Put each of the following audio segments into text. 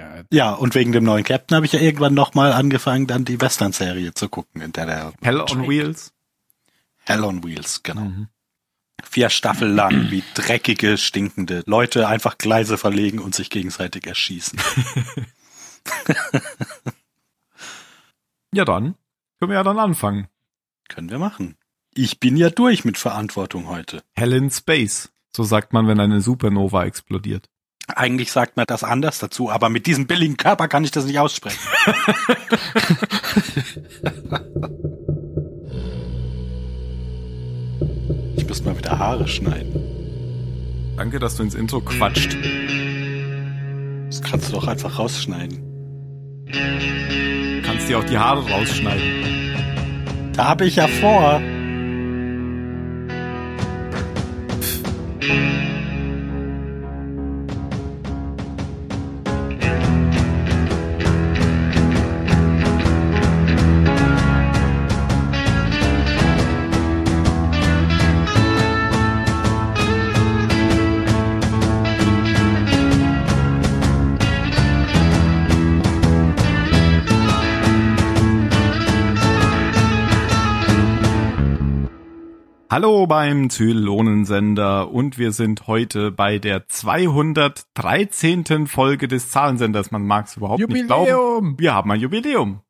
Ja, Ja, und wegen dem neuen Captain habe ich ja irgendwann nochmal angefangen, dann die Western-Serie zu gucken, in der der Hell on Wheels. Hell on Wheels, genau. Mhm. Vier Staffeln lang, wie dreckige, stinkende Leute einfach Gleise verlegen und sich gegenseitig erschießen. Ja, dann können wir ja dann anfangen. Können wir machen. Ich bin ja durch mit Verantwortung heute. Hell in Space. So sagt man, wenn eine Supernova explodiert. Eigentlich sagt man das anders dazu, aber mit diesem billigen Körper kann ich das nicht aussprechen. ich muss mal wieder Haare schneiden. Danke, dass du ins Intro quatscht. Das kannst du doch einfach rausschneiden. Du kannst dir auch die Haare rausschneiden. Da habe ich ja vor. Hallo beim Zylonensender und wir sind heute bei der 213. Folge des Zahlensenders. Man mag es überhaupt nicht glauben. Jubiläum! Wir haben ein Jubiläum.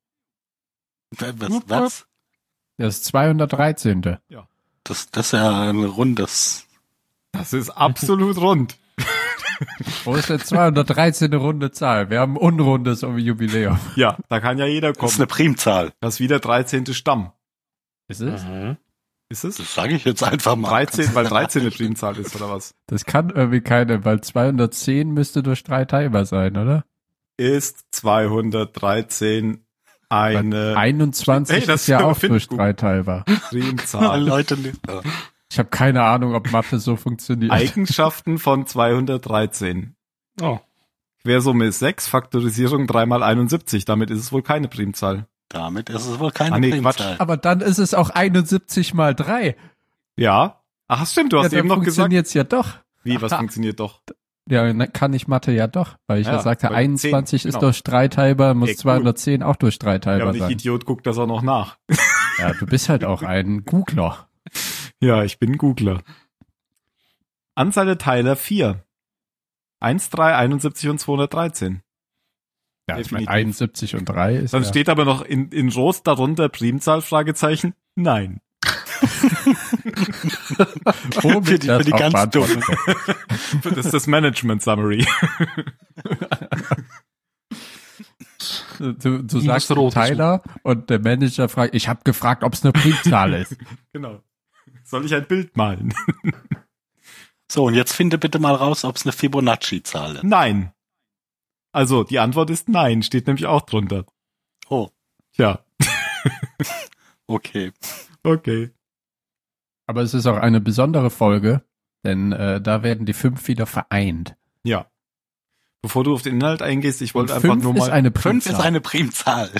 Was? was? Das 213. Das, das ist ja ein rundes. Das ist absolut rund. Wo ist denn 213. runde Zahl? Wir haben ein unrundes Jubiläum. Ja, da kann ja jeder Das ist kommen. eine Primzahl. Das ist wieder 13. Stamm. Ist es? Ist es? Das sage ich jetzt einfach mal. 13, weil 13 eine Primzahl ist, oder was? Das kann irgendwie keine, weil 210 müsste durch drei teilbar sein, oder? Ist 213 eine 21 Hey, das ist ja auch durch gut. drei teilbar. Primzahl. Leute, ja. Ich habe keine Ahnung, ob Mathe so funktioniert. Eigenschaften von 213. oh, Quersumme ist 6, Faktorisierung 3 mal 71. Damit ist es wohl keine Primzahl. Damit ist es wohl keine Ah, nee, Primzahl. Aber dann ist es auch 71 mal 3. Ja. Ach, stimmt, du Ja, hast eben noch gesagt. funktioniert's ja doch. Wie, was funktioniert doch? Ja, dann kann ich Mathe ja doch, weil ich ja, Ja, sagte, weil 21 10, ist genau. durch drei teilbar, muss Ey, cool. 210 auch durch drei Ja, teilbar aber ich sein. Idiot guckt das auch noch nach. Ja, du bist halt auch ein Googler. Ja, ich bin Googler. Anzahl der Teiler 4. 1, 3, 71 und 213. Ja, ich meine, Definitiv. 71 und 3 ist Dann ja, steht aber noch in, in Rot darunter Primzahl, Fragezeichen. Nein. womit für die- das für die ganz wird. Das ist das Management Summary. Du, du sagst rot Tyler und der Manager fragt, ich habe gefragt, ob es eine Primzahl ist. genau. Soll ich ein Bild malen? So, und jetzt finde bitte mal raus, ob es eine Fibonacci-Zahl ist. Nein. Also, die Antwort ist nein, steht nämlich auch drunter. Oh, Tja, okay. okay. Aber es ist auch eine besondere Folge, denn äh, da werden die fünf wieder vereint. Ja. Bevor du auf den Inhalt eingehst, ich wollte einfach nur ist mal. eine Fünf ist eine Primzahl.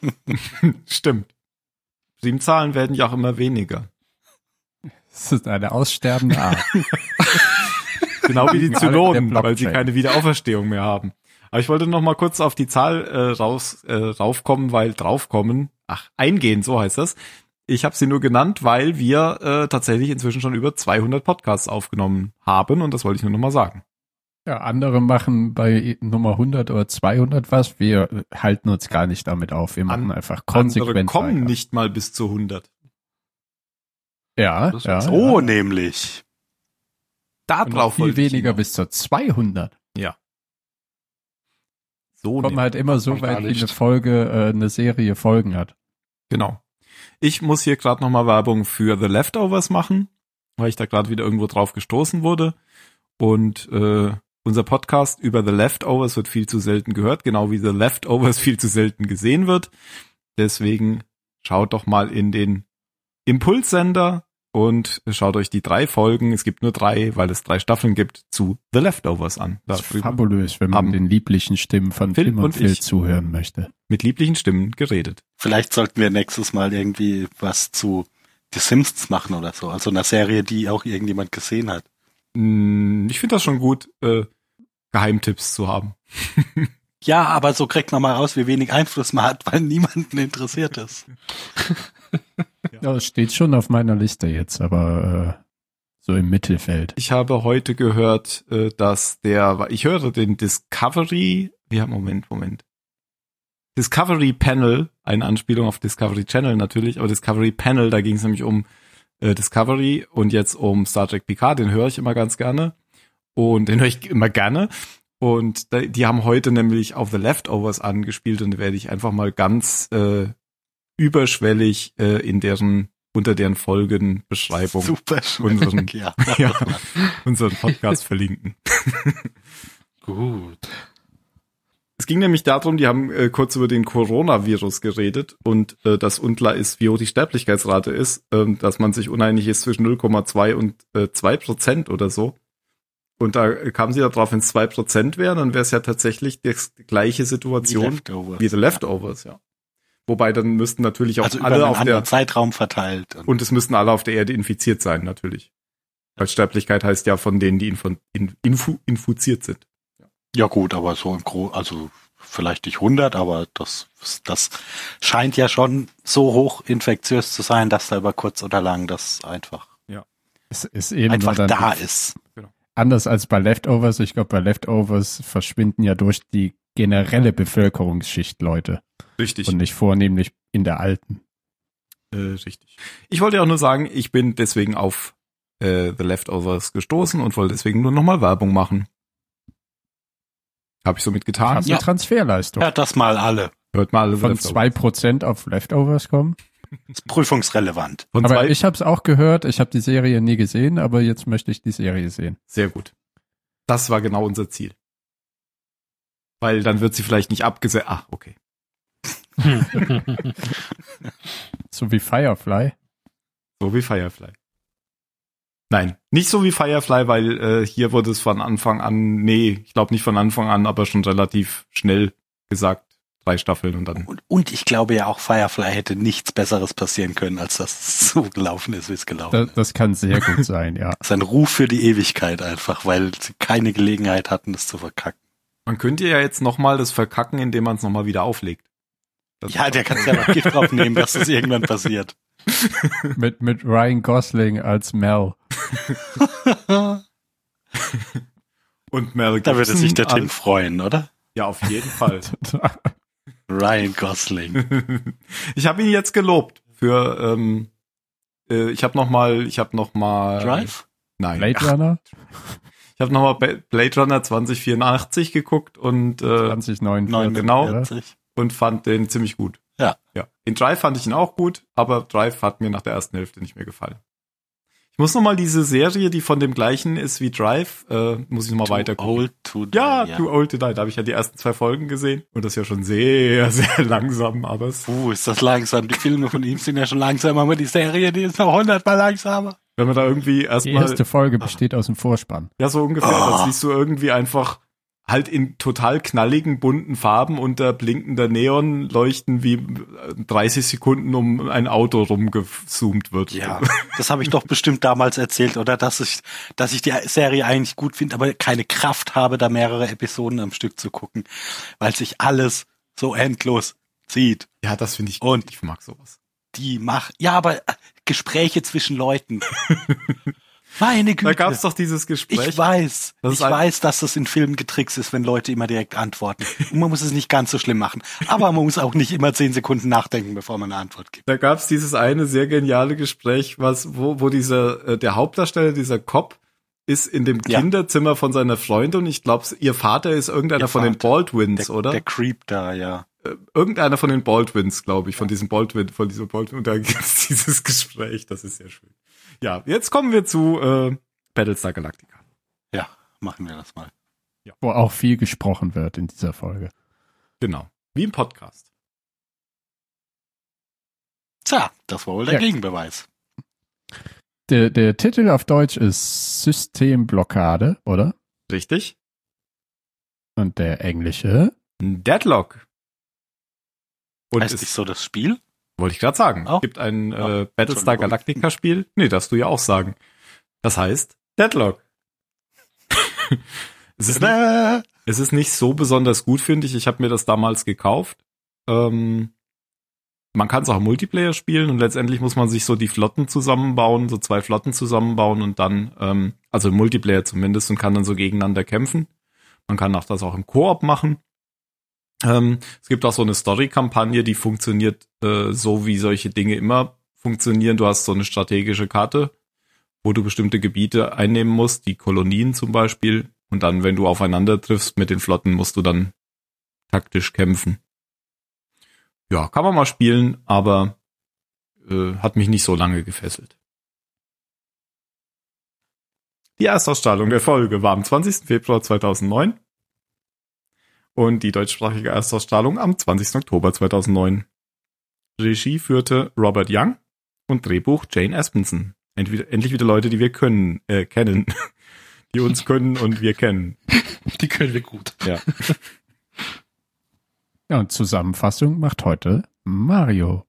Stimmt. Primzahlen werden ja auch immer weniger. Das ist eine aussterbende Art. Genau wie die Zylonen, weil sie keine Wiederauferstehung mehr haben. Aber ich wollte noch mal kurz auf die Zahl äh, raus äh, raufkommen, weil draufkommen, ach, eingehen, so heißt das. Ich habe sie nur genannt, weil wir äh, tatsächlich inzwischen schon über 200 Podcasts aufgenommen haben und das wollte ich nur noch mal sagen. Ja, andere machen bei Nummer 100 oder 200 was. Wir halten uns gar nicht damit auf. Wir machen An- einfach Andere konsequent kommen weiter. nicht mal bis zu 100. Ja, Das ja. So ja. nämlich. Da Und noch viel weniger bis zur 200. so Kommen halt immer so weit, wie eine Folge, äh, eine Serie Folgen hat. Genau. Ich muss hier gerade nochmal Werbung für The Leftovers machen, weil ich da gerade wieder irgendwo drauf gestoßen wurde. Und äh, unser Podcast über The Leftovers wird viel zu selten gehört, genau wie The Leftovers viel zu selten gesehen wird. Deswegen schaut doch mal in den Impulssender und schaut euch die drei Folgen, es gibt nur drei, weil es drei Staffeln gibt, zu The Leftovers an. Das ist fabulös, wenn man den lieblichen Stimmen von Phil Tim und, und Phil ich. zuhören möchte. mit lieblichen Stimmen geredet. Vielleicht sollten wir nächstes Mal irgendwie was zu The Simpsons machen oder so. Also einer Serie, die auch irgendjemand gesehen hat. Mm, Ich finde das schon gut, äh, Geheimtipps zu haben. Ja, aber so kriegt man mal raus, wie wenig Einfluss man hat, weil niemanden interessiert ist. Ja, es steht schon auf meiner Liste jetzt, aber äh, so im Mittelfeld. Ich habe heute gehört, äh, dass der, ich höre den Discovery, ja, Moment, Moment. Discovery Panel, eine Anspielung auf Discovery Channel natürlich, aber Discovery Panel, da ging es nämlich um äh, Discovery und jetzt um Star Trek Picard, den höre ich immer ganz gerne. Und den höre ich immer gerne. Und die haben heute nämlich auf The Leftovers angespielt und werde ich einfach mal ganz äh, überschwellig äh, in deren unter deren Folgenbeschreibung Super unseren, ja. ja, unseren Podcast verlinken. Gut. Es ging nämlich darum, die haben äh, kurz über den Coronavirus geredet und äh, dass unklar ist, wie hoch die Sterblichkeitsrate ist, ähm, dass man sich uneinig ist zwischen 0,2 und äh, 2 Prozent oder so. Und da kamen sie darauf, wenn es 2 Prozent wäre, dann wäre es ja tatsächlich die gleiche Situation Leftovers. wie The Leftovers, ja. Wobei dann müssten natürlich auch Also über alle einen auf der Zeitraum verteilt. Und und es müssten alle auf der Erde infiziert sein, natürlich. Weil Sterblichkeit heißt ja von denen, die infu in, infu infiziert sind. ja gut, aber so im Gro also vielleicht nicht 100, aber das, das scheint ja schon so hoch infektiös zu sein, dass da über kurz oder lang das einfach, Es ist eben einfach dann da ist. anders als bei Leftovers. Ich glaube, bei Leftovers verschwinden ja durch die generelle Bevölkerungsschicht Leute Richtig. und nicht vornehmlich in der alten. Äh, richtig. Ich wollte auch nur sagen, ich bin deswegen auf äh, The Leftovers gestoßen und wollte deswegen nur nochmal Werbung machen. Habe ich somit getan. Hast Ja. eine Transferleistung. Hört das mal alle. Hört mal alle Von Leftovers. zwei Prozent auf Leftovers kommen. Ist prüfungsrelevant. Von Aber ich habe es auch gehört. Ich habe die Serie nie gesehen, aber jetzt möchte ich die Serie sehen. Sehr gut. Das war genau unser Ziel. Weil dann wird sie vielleicht nicht abgesetzt. Ach, okay. So wie Firefly. So wie Firefly. Nein, nicht so wie Firefly, weil äh, hier wurde es von Anfang an, nee, ich glaube nicht von Anfang an, aber schon relativ schnell gesagt, drei Staffeln und dann. Und, und ich glaube ja auch Firefly hätte nichts Besseres passieren können, als das so gelaufen ist, wie es gelaufen Das, ist. das kann sehr gut sein, ja. Das ist ein Ruf für die Ewigkeit einfach, weil sie keine Gelegenheit hatten, das zu verkacken. Man könnte ja jetzt nochmal das verkacken, indem man es nochmal wieder auflegt. Das Ja, der kann ja noch Gift drauf nehmen, dass das irgendwann passiert. Mit, mit Ryan Gosling als Mel. und Mel Da würde Gibson sich der Tim freuen, oder? Ja, auf jeden Fall. Ryan Gosling. ich habe ihn jetzt gelobt für. Ähm, äh, ich habe noch mal, ich habe noch mal. Drive? Nein. Blade Runner ich habe noch mal Ba- Blade Runner 2084 geguckt und äh, 2049. genau. oder? 49. und fand den ziemlich gut. Ja. Ja. In Drive fand ich ihn auch gut, aber Drive hat mir nach der ersten Hälfte nicht mehr gefallen. Ich muss noch mal diese Serie, die von dem gleichen ist wie Drive, äh, muss ich noch mal Too weiter gucken. Old to die, Ja, Too Old to Die. Da habe ich ja die ersten zwei Folgen gesehen und das ist ja schon sehr, sehr langsam, aber es, Uh, ist das langsam. Die Filme von ihm sind ja schon langsam, aber die Serie, die ist noch hundertmal langsamer. Wenn man da irgendwie Die erstmal erste Folge besteht aus dem Vorspann. ja so ungefähr, Ah. das siehst du irgendwie einfach halt in total knalligen, bunten Farben unter blinkender Neon leuchten, wie äh, 30 Sekunden um ein Auto rumgezoomt wird. Ja, das habe ich doch bestimmt damals erzählt, oder? Dass ich, dass ich die Serie eigentlich gut finde, aber keine Kraft habe, da mehrere Episoden am Stück zu gucken, weil sich alles so endlos zieht. Ja, das finde ich Und- Ich mag sowas. Die mach, ja, aber äh, Gespräche zwischen Leuten. Meine Güte. Da gab's doch dieses Gespräch. Ich weiß, Das ich weiß, dass das in Filmen getrickst ist, wenn Leute immer direkt antworten. Und man muss es nicht ganz so schlimm machen. Aber man muss auch nicht immer zehn Sekunden nachdenken, bevor man eine Antwort gibt. Da gab's dieses eine sehr geniale Gespräch, was wo wo dieser äh, der Hauptdarsteller dieser Cop ist in dem Ja. Kinderzimmer von seiner Freundin und ich glaube, ihr Vater ist irgendeiner Ihr von den Vater. Baldwins, Der, oder? der Creep da, ja. Irgendeiner von den Baldwins, glaube ich, von diesem Baldwin, von diesem Baldwin. Und da gibt's dieses Gespräch, das ist sehr schön. Ja, jetzt kommen wir zu äh, Battlestar Galactica. Ja, machen wir das mal. Wo auch viel gesprochen wird in dieser Folge. Genau. Wie im Podcast. Tja, das war wohl der Ja. Gegenbeweis. Der, der Titel auf Deutsch ist Systemblockade, oder? Richtig? Und der englische? Deadlock. Und heißt nicht so das Spiel? wollte ich gerade sagen, Oh. es gibt ein äh, Battlestar. Galactica Spiel. Nee, darfst du ja auch sagen. Das heißt Deadlock. Es ist, Tada! es ist nicht so besonders gut, finde ich. Ich habe mir das damals gekauft. Ähm, man kann es auch im Multiplayer spielen und letztendlich muss man sich so die Flotten zusammenbauen, so zwei Flotten zusammenbauen und dann, ähm, also im Multiplayer zumindest, und kann dann so gegeneinander kämpfen. Man kann auch das auch im Koop machen. Ähm, es gibt auch so eine Story-Kampagne, die funktioniert äh, so, wie solche Dinge immer funktionieren. Du hast so eine strategische Karte, wo du bestimmte Gebiete einnehmen musst, die Kolonien zum Beispiel. Und dann, wenn du aufeinander triffst mit den Flotten, musst du dann taktisch kämpfen. Ja, kann man mal spielen, aber äh, hat mich nicht so lange gefesselt. Die Erstausstrahlung der Folge war am 20. Februar 2009 und die deutschsprachige Erstausstrahlung am 20. Oktober 2009. Regie führte Robert Young und Drehbuch Jane Aspenson. Entweder, endlich wieder Leute, die wir können, äh, kennen. Die uns können und wir kennen. Die können wir gut. Ja. Ja, und Zusammenfassung macht heute Mario.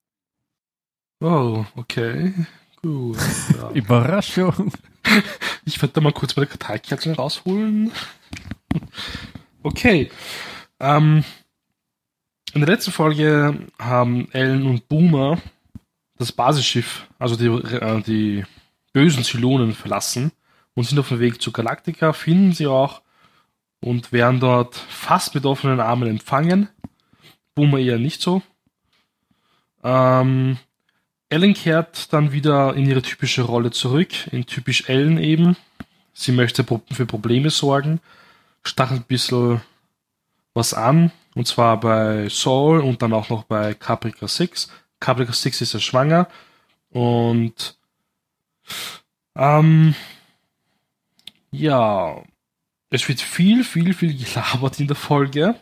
Oh, okay. Gut. Ja. Überraschung. Ich werde da mal kurz meine Karteikärtchen rausholen. Okay. Ähm, in der letzten Folge haben Ellen und Boomer das Basisschiff, also die, äh, die bösen Zylonen verlassen und sind auf dem Weg zu Galactica, finden sie auch und werden dort fast mit offenen Armen empfangen. Boomer eher nicht so. Ähm, Ellen kehrt dann wieder in ihre typische Rolle zurück, in typisch Ellen eben. Sie möchte für Probleme sorgen, stachelt ein bisschen was an, und zwar bei Saul und dann auch noch bei Caprica 6. Caprica 6 ist ja schwanger und ähm, ja, es wird viel, viel, viel gelabert in der Folge.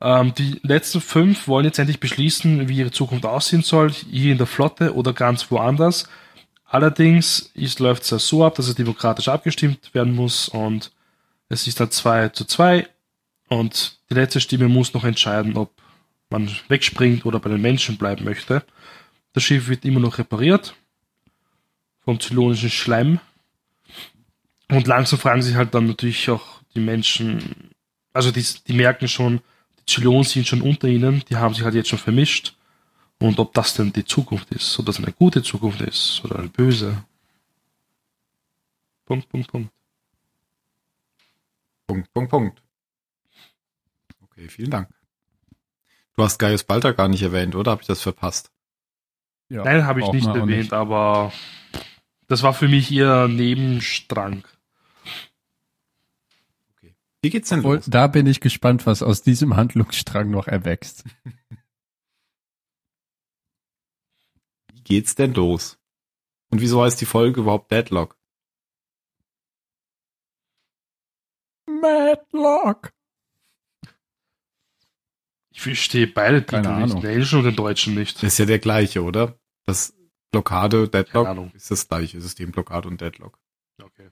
Ähm, die letzten fünf wollen jetzt endlich beschließen, wie ihre Zukunft aussehen soll, hier in der Flotte oder ganz woanders. Allerdings läuft es ja so ab, dass es demokratisch abgestimmt werden muss und es ist dann 2 zu 2 und die letzte Stimme muss noch entscheiden, ob man wegspringt oder bei den Menschen bleiben möchte. Das Schiff wird immer noch repariert vom zylonischen Schleim und langsam fragen sich halt dann natürlich auch die Menschen, also die, die merken schon, die Zylonen sind schon unter ihnen, die haben sich halt jetzt schon vermischt. Und ob das denn die Zukunft ist, ob das eine gute Zukunft ist oder eine böse. Punkt, Punkt, Punkt. Punkt, Punkt, Punkt. Okay, vielen Dank. Du hast Gaius Balter gar nicht erwähnt, oder? Habe ich das verpasst? Ja, Nein, habe ich nicht erwähnt, aber das war für mich eher Nebenstrang. Wie geht's denn Obwohl, los? da bin ich gespannt, was aus diesem Handlungsstrang noch erwächst. Wie geht's denn los? Und wieso heißt die Folge überhaupt Deadlock? Madlock. Ich verstehe beide Keine Titel nicht, Ahnung. den englischen und den deutschen nicht. Ist ja der gleiche, oder? Das Blockade, Deadlock Ahnung. ist das gleiche System, Blockade und Deadlock. Okay.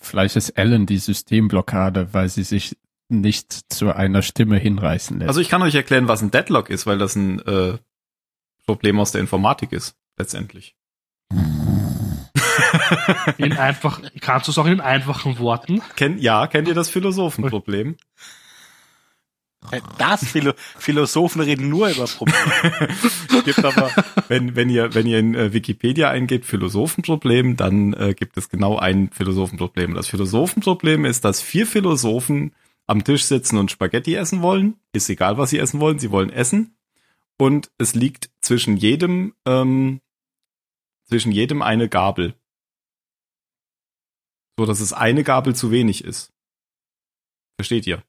Vielleicht ist Ellen die Systemblockade, weil sie sich nicht zu einer Stimme hinreißen lässt. Also ich kann euch erklären, was ein Deadlock ist, weil das ein äh, Problem aus der Informatik ist, letztendlich. In einfach, kannst du es auch in einfachen Worten? Kennt, ja, kennt ihr das Philosophenproblem? Das Philo Philosophen reden nur über Probleme. gibt aber, wenn, wenn ihr, wenn ihr in äh, Wikipedia eingebt Philosophenproblem, dann äh, gibt es genau ein Philosophenproblem. Das Philosophenproblem ist, dass vier Philosophen am Tisch sitzen und Spaghetti essen wollen. Ist egal, was sie essen wollen, sie wollen essen. Und es liegt zwischen jedem, ähm, zwischen jedem eine Gabel. So, dass es eine Gabel zu wenig ist. Versteht ihr?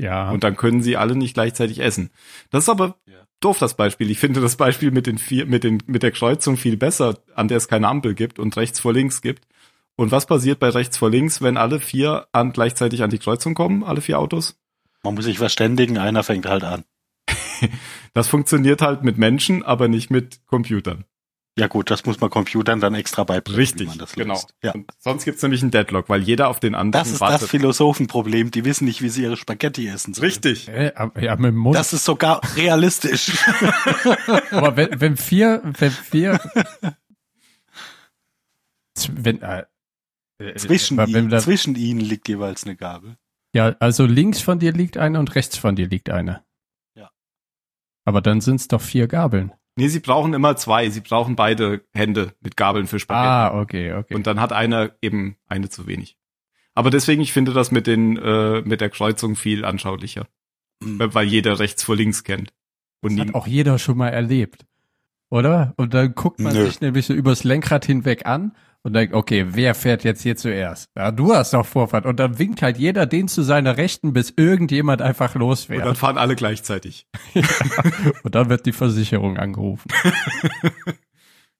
Ja, Und dann können sie alle nicht gleichzeitig essen. Das ist aber Ja. doof, das Beispiel. Ich finde das Beispiel mit den vier, mit den, mit der Kreuzung viel besser, an der es keine Ampel gibt und rechts vor links gibt. Und was passiert bei rechts vor links, wenn alle vier an, gleichzeitig an die Kreuzung kommen, alle vier Autos? Man muss sich verständigen, einer fängt halt an. Das funktioniert halt mit Menschen, aber nicht mit Computern. Ja gut, das muss man Computern dann extra beibringen, wie man das genau. Ja. Sonst gibt's nämlich einen Deadlock, weil jeder auf den anderen Das ist wartet. das Philosophenproblem. Die wissen nicht, wie sie ihre Spaghetti essen sollen. Richtig. äh, ja, mit dem Mund. Das ist sogar realistisch. aber wenn, wenn vier, wenn vier, wenn, äh, Äh, Zwischen, aber wenn ihnen, da- zwischen ihnen liegt jeweils eine Gabel. Ja, also links von dir liegt eine und rechts von dir liegt eine. Ja. Aber dann sind es doch vier Gabeln. Nee, sie brauchen immer zwei. Sie brauchen beide Hände mit Gabeln für Spaghetti. Ah, okay, okay. Und dann hat einer eben eine zu wenig. Aber deswegen, ich finde das mit den, äh, mit der Kreuzung viel anschaulicher. Mhm. Weil jeder rechts vor links kennt. Und das hat auch jeder schon mal erlebt. Oder? Und dann guckt man Nö. sich nämlich so übers Lenkrad hinweg an und denkt, okay, wer fährt jetzt hier zuerst? Ja, du hast doch Vorfahrt. Und dann winkt halt jeder den zu seiner Rechten, bis irgendjemand einfach und losfährt. dann fahren alle gleichzeitig. Und dann wird die Versicherung angerufen.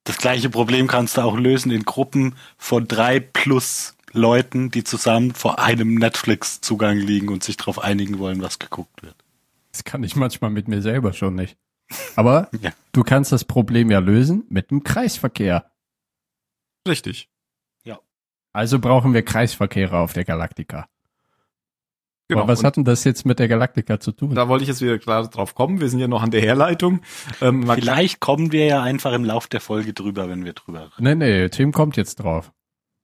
Das gleiche Problem kannst du auch lösen in Gruppen von drei plus Leuten, die zusammen vor einem Netflix-Zugang liegen und sich darauf einigen wollen, was geguckt wird. Das kann ich manchmal mit mir selber schon nicht. Aber Ja. du kannst das Problem ja lösen mit dem Kreisverkehr. Richtig. Also brauchen wir Kreisverkehre auf der Galaktika. Genau. Aber was hat denn das jetzt mit der Galaktika zu tun? da wollte ich jetzt wieder klar drauf kommen. Wir sind ja noch an der Herleitung. Ähm, Vielleicht kommen wir ja einfach im Lauf der Folge drüber, wenn wir drüber reden. Nee, nee, Tim kommt jetzt drauf.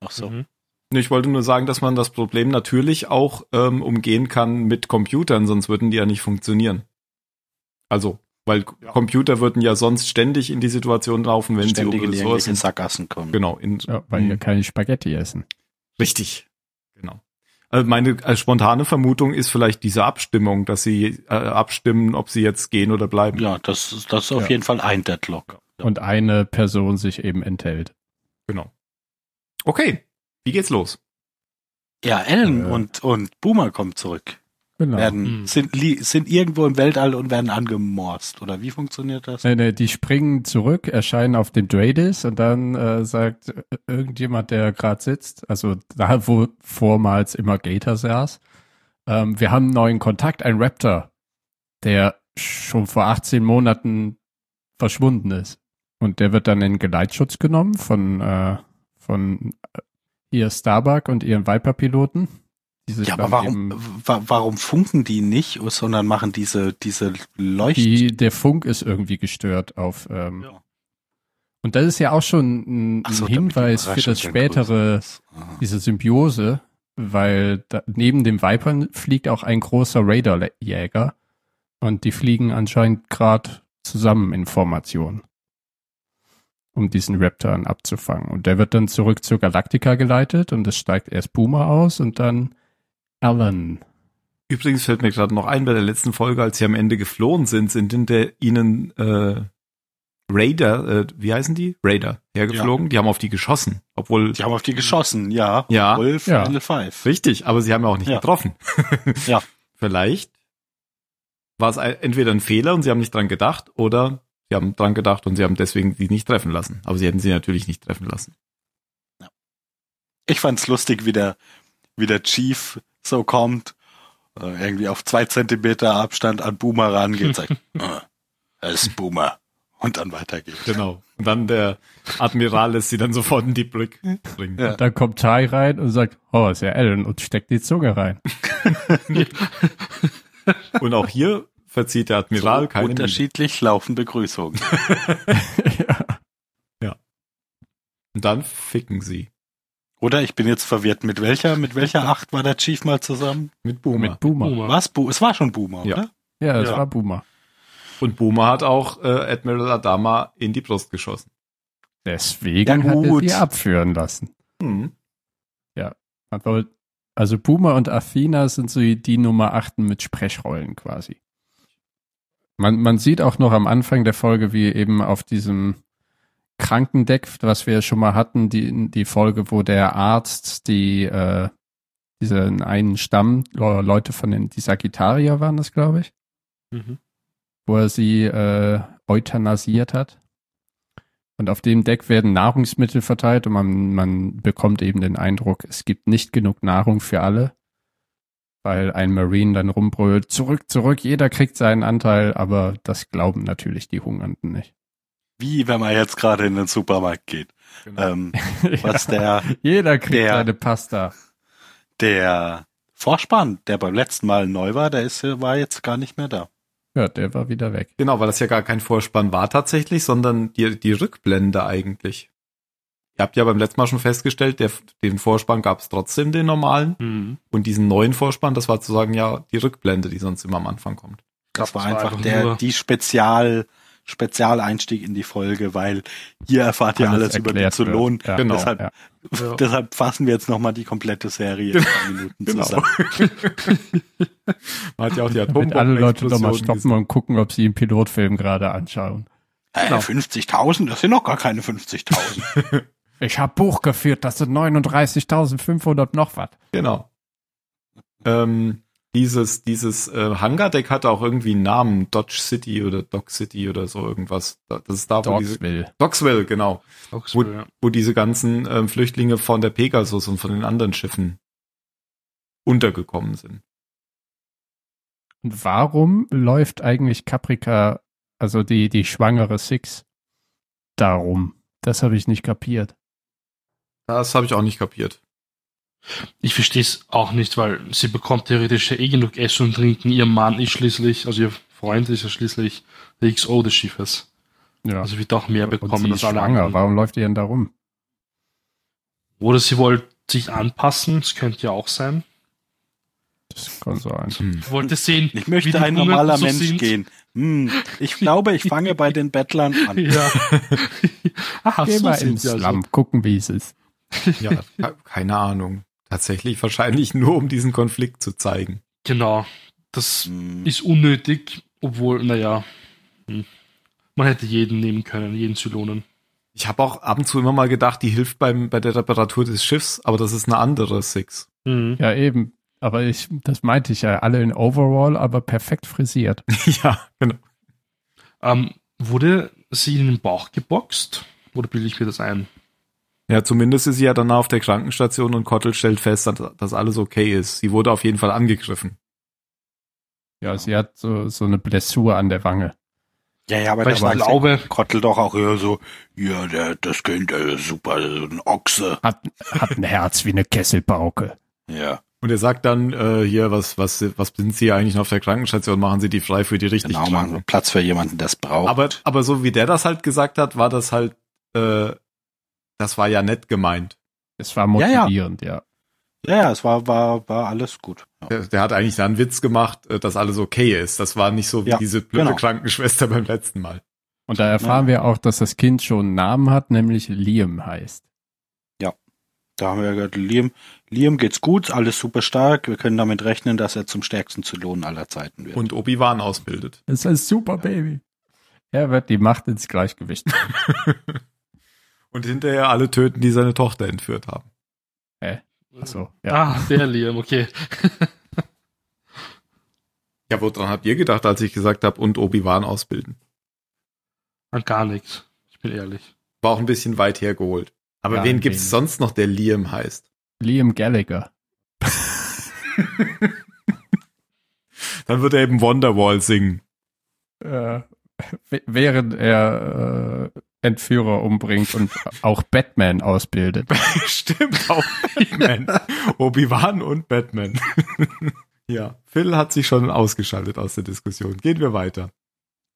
Ach so. Mhm. Ich wollte nur sagen, dass man das Problem natürlich auch ähm, umgehen kann mit Computern, sonst würden die ja nicht funktionieren. Also, weil Computer würden ja sonst ständig in die Situation laufen, wenn Ständig sie in um Ressourcen. Sackgassen kommen. Genau, in, Ja, weil wir keine Spaghetti essen. richtig. Genau. Also meine äh, spontane Vermutung ist vielleicht diese Abstimmung, dass sie äh, abstimmen, ob sie jetzt gehen oder bleiben. Ja, das, ist- das ist auf Ja. jeden Fall ein Deadlock. Ja. Und eine Person sich eben enthält. Genau. Okay, wie geht's los? Ja, Ellen Äh. und, und Boomer kommen zurück. Genau. Werden, Mhm. sind, sind irgendwo im Weltall und werden angemorst. Oder wie funktioniert das? Nee, nee, die springen zurück, erscheinen auf dem Dradis und dann äh, sagt äh, irgendjemand, der gerade sitzt, also da, wo vormals immer Gator saß, ähm, wir haben einen neuen Kontakt, ein Raptor, der schon vor 18 Monaten verschwunden ist. Und der wird dann in Geleitschutz genommen von, äh, von äh, hier Starbuck und ihren Viper-Piloten. Ja, aber warum, warum funken die nicht, sondern machen diese, diese Leucht... die, der Funk ist irgendwie gestört auf. Ähm, Ja. Und das ist ja auch schon ein, so, Hinweis für das spätere. Aha. diese Symbiose, weil da, neben dem Vipern fliegt auch ein großer Raiderjäger und die fliegen anscheinend gerade zusammen in Formation, um diesen Raptor abzufangen. Und der wird dann zurück zur Galactica geleitet und es steigt erst Puma aus und dann Alan. Übrigens fällt mir gerade noch ein, bei der letzten Folge, als sie am Ende geflohen sind, sind hinter ihnen äh, Raider, äh, wie heißen die? Raider, hergeflogen. Die haben auf die geschossen. Obwohl, Die haben auf die geschossen, ja. Ja. Wolf, Ja. Final Five. richtig, aber sie haben ja auch nicht Ja. getroffen. Ja. Vielleicht war es entweder ein Fehler und sie haben nicht dran gedacht oder sie haben dran gedacht und sie haben deswegen die nicht treffen lassen. Aber sie hätten sie natürlich nicht treffen lassen. Ich fand's lustig, wie der, wie der Chief so kommt, äh, irgendwie auf zwei Zentimeter Abstand an Boomer rangeht, sagt, äh, das ist Boomer. Und dann weitergeht. Genau. Und dann der Admiral lässt sie dann sofort in die Brick bringen. Ja. Dann kommt Ty rein und sagt, oh, ist ja Alan und steckt die Zunge rein. Und auch hier verzieht der Admiral So keine Miene. unterschiedlich laufen Begrüßungen. ja. Und dann ficken sie. Oder ich bin jetzt verwirrt, mit welcher, mit welcher Acht war der Chief mal zusammen? Mit Boomer. Mit Boomer. Boomer. Was? Bu es war schon Boomer, Ja. oder? Ja, das Ja. war Boomer. Und Boomer hat auch äh, Admiral Adama in die Brust geschossen. Deswegen Ja, hat er sie abführen lassen. Hm. Aber, also Boomer und Athena sind so die Nummer achten mit Sprechrollen quasi. Man, man sieht auch noch am Anfang der Folge, wie eben auf diesem Krankendeck, was wir schon mal hatten, die, die Folge, wo der Arzt die, äh, diesen einen Stamm, Le- Leute von den, die Sagittarier waren das, glaube ich, Mhm. wo er sie äh, euthanasiert hat. Und auf dem Deck werden Nahrungsmittel verteilt und man, man bekommt eben den Eindruck, es gibt nicht genug Nahrung für alle, weil ein Marine dann rumbrüllt, zurück, zurück, jeder kriegt seinen Anteil, aber das glauben natürlich die Hungernden nicht. Wie wenn man jetzt gerade in den Supermarkt geht. Genau. Ähm, was der, jeder kriegt der- seine Pasta. der Vorspann, der beim letzten Mal neu war, der ist, war jetzt gar nicht mehr da. Ja, der war wieder weg. Genau, weil das ja gar kein Vorspann war tatsächlich, sondern die, die Rückblende eigentlich. ihr habt ja beim letzten Mal schon festgestellt, der, den Vorspann gab es trotzdem, den normalen. Mhm. Und diesen neuen Vorspann, das war sozusagen ja die Rückblende, die sonst immer am Anfang kommt. Das, Das war war einfach einfach der, die Spezial, Spezialeinstieg in die Folge, weil hier erfahrt ihr alles, über die erklärt wird. Zylonen. Ja, Genau. Deshalb, Ja. Deshalb fassen wir jetzt nochmal die komplette Serie in zwei Minuten Genau. zusammen. Man hat ja auch die Damit alle Leute nochmal stoppen und gucken, ob sie einen Pilotfilm gerade anschauen. Äh, 50.000, das sind noch gar keine 50.000. Ich habe Buch geführt, das sind 39.500 noch was. Genau. Ähm, dieses dieses äh, Hangardeck hatte auch irgendwie einen Namen, Dodge City oder Dock City oder so irgendwas. Das ist da, wo diese Dogsville. Genau, Oxford, ja. wo diese ganzen ähm, Flüchtlinge von der Pegasus und von den anderen Schiffen untergekommen sind. Und warum läuft eigentlich Caprica, also die, die schwangere Six, darum? Das habe ich nicht kapiert. Das habe ich auch nicht kapiert. Ich verstehe es auch nicht, weil sie bekommt theoretisch ja eh genug Essen und Trinken. Ihr Mann ist schließlich, also ihr Freund ist ja schließlich der XO des Schiffes. Ja. Also wird auch mehr und bekommen sie als ist alle schwanger. anderen. Warum läuft ihr denn darum? Oder sie wollte sich anpassen, das könnte ja auch sein. Das kann sein. Hm. Ich wollte sehen, Ich wie möchte die ein normaler so Mensch sind. gehen. Hm, ich glaube, ich fange bei den Bettlern an. Ja. Aha, Geh so mal ins sie also. Slum, gucken, wie es ist. Ja, ke- keine Ahnung. Tatsächlich wahrscheinlich nur, um diesen Konflikt zu zeigen. Genau. Das Hm. ist unnötig, obwohl, naja, hm. man hätte jeden nehmen können, jeden Zylonen. Ich habe auch ab und zu immer mal gedacht, die hilft beim bei der Reparatur des Schiffs, aber das ist eine andere Six. Mhm. Ja, eben. Aber ich, das meinte ich ja, alle in Overall, aber perfekt frisiert. ja, genau. Ähm, wurde sie in den Bauch geboxt? Oder bilde ich mir das ein? Ja, zumindest ist sie ja dann auf der Krankenstation und Kottel stellt fest, dass, dass alles okay ist. Sie wurde auf jeden Fall angegriffen. Ja, sie hat so, so eine Blessur an der Wange. Ja, ja, aber Weil ich war glaube, Kottel doch auch eher so, ja, der, das Kind, der ist super, so ein Ochse. Hat, hat ein Herz wie eine Kesselbauke. Ja, Und er sagt dann, äh, hier, was, was, was sind Sie eigentlich noch auf der Krankenstation? Machen Sie die frei für die richtig genau, Kranken. Platz für jemanden, der es braucht. Aber, aber so wie der das halt gesagt hat, war das halt, äh, das war ja nett gemeint. Es war Ja, ja. motivierend, ja. ja, ja, es war, war, war alles gut. Ja. Der, der hat eigentlich da einen Witz gemacht, äh, dass alles okay ist. Das war nicht so wie Ja, diese blöde genau. Krankenschwester beim letzten Mal. Und da erfahren wir auch, dass das Kind schon einen Namen hat, nämlich Liam heißt. Da haben wir gehört, Liam, Liam geht's gut, alles super stark. Wir können damit rechnen, dass er zum stärksten Zylonen aller Zeiten wird. Und Obi-Wan ausbildet. Das ist ein super Baby. Er wird die Macht ins Gleichgewicht. Und hinterher alle töten, die seine Tochter entführt haben. Achso, ja. ah, der Liam, okay. Ja, woran habt ihr gedacht, als ich gesagt habe, und Obi-Wan ausbilden? An gar nichts. Ich bin ehrlich. War auch ein bisschen weit hergeholt. Aber Ja, wen gibt's wenig. sonst noch, der Liam heißt? Liam Gallagher. Dann wird er eben Wonderwall singen. Äh, während er äh, Entführer umbringt und auch Batman ausbildet. Stimmt, auch Batman. Obi-Wan und Batman. ja, Phil hat sich schon ausgeschaltet aus der Diskussion. Gehen wir weiter.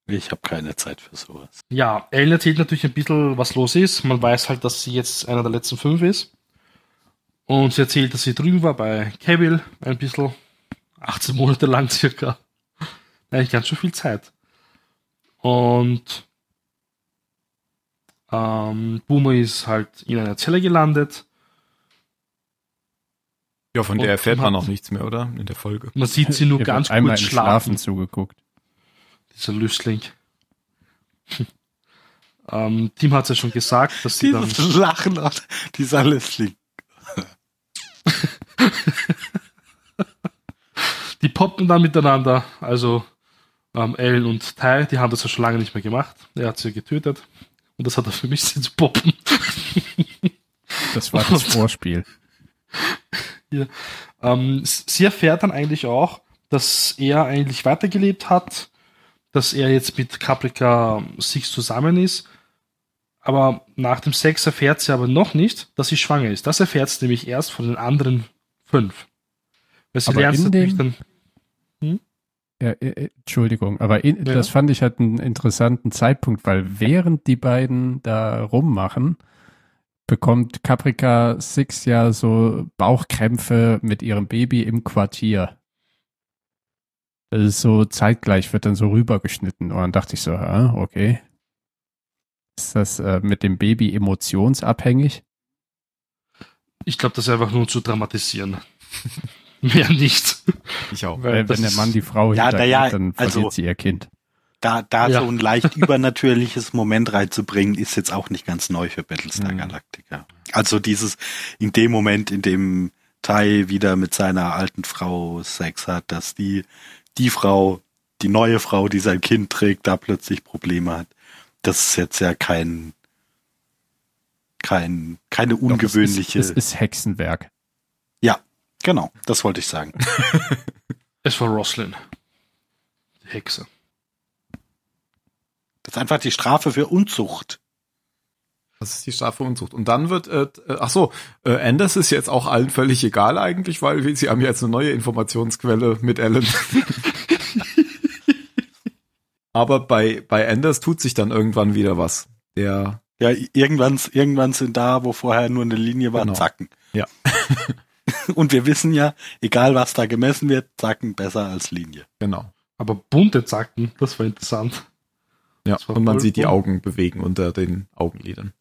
Ich habe keine Zeit für sowas. Ja, Ellen erzählt natürlich ein bisschen, was los ist. Man weiß halt, dass sie jetzt einer der letzten fünf ist. Und sie erzählt, dass sie drüben war bei Cavill, ein bisschen 18 Monate lang circa. Eigentlich ganz schön viel Zeit. Und ähm, Boomer ist halt in einer Zelle gelandet. Ja, von der erfährt man hat- noch nichts mehr, oder? In der Folge. Man sieht sie nur Ihr ganz kurz im schlafen. zugeguckt. Dieser Lüstling. ähm, Tim hat es ja schon gesagt, dass sie dann. Dieses Lachen, aus- dieser Listling. Die poppen dann miteinander. Also ähm, Ellen und Ty, die haben das ja schon lange nicht mehr gemacht. Er hat sie getötet. Und das hat er für mich zu poppen. Das war das Vorspiel. ähm, s- sie erfährt dann eigentlich auch, dass er eigentlich weitergelebt hat, dass er jetzt mit Caprica Six zusammen ist. Aber nach dem Sex erfährt sie aber noch nicht, dass sie schwanger ist. Das erfährt sie nämlich erst von den anderen fünf. Weil sie Aber lernt natürlich dann. Ja, äh, äh, Entschuldigung, aber in, Ja. das fand ich halt einen interessanten Zeitpunkt, weil während die beiden da rummachen, bekommt Caprica Six ja so Bauchkrämpfe mit ihrem Baby im Quartier. Das ist so zeitgleich, wird dann so rübergeschnitten. Und dann dachte ich so, ah, okay. Ist das äh, mit dem Baby emotionsabhängig? Ich glaube, das ist einfach nur zu dramatisieren. Mehr nicht. Ich auch. Weil wenn der Mann die Frau Ja, na ja, dann verliert also- sie ihr Kind. Da, da Ja. so ein leicht übernatürliches Moment reinzubringen, ist jetzt auch nicht ganz neu für Battlestar Mhm. Galactica. Also dieses, in dem Moment, in dem Tai wieder mit seiner alten Frau Sex hat, dass die, die Frau, die neue Frau, die sein Kind trägt, da plötzlich Probleme hat. Das ist jetzt ja kein, kein, keine Doch, es ungewöhnliche. Ist, es ist Hexenwerk. ja, genau, das wollte ich sagen. Es war Roslyn. Die Hexe. Das ist einfach die Strafe für Unzucht. Das ist die Strafe Unzucht. Und dann wird, äh, äh, ach so, äh, Anders ist jetzt auch allen völlig egal eigentlich, weil wir- sie haben jetzt eine neue Informationsquelle mit Ellen. Aber bei, bei Anders tut sich dann irgendwann wieder was. Der, Ja, irgendwann, irgendwann sind da, wo vorher nur eine Linie war, Genau. Zacken. Ja. Und wir wissen ja, egal was da gemessen wird, Zacken besser als Linie. genau. Aber bunte Zacken, das war interessant. Ja, war und man sieht die. Augen bewegen unter den Augenlidern.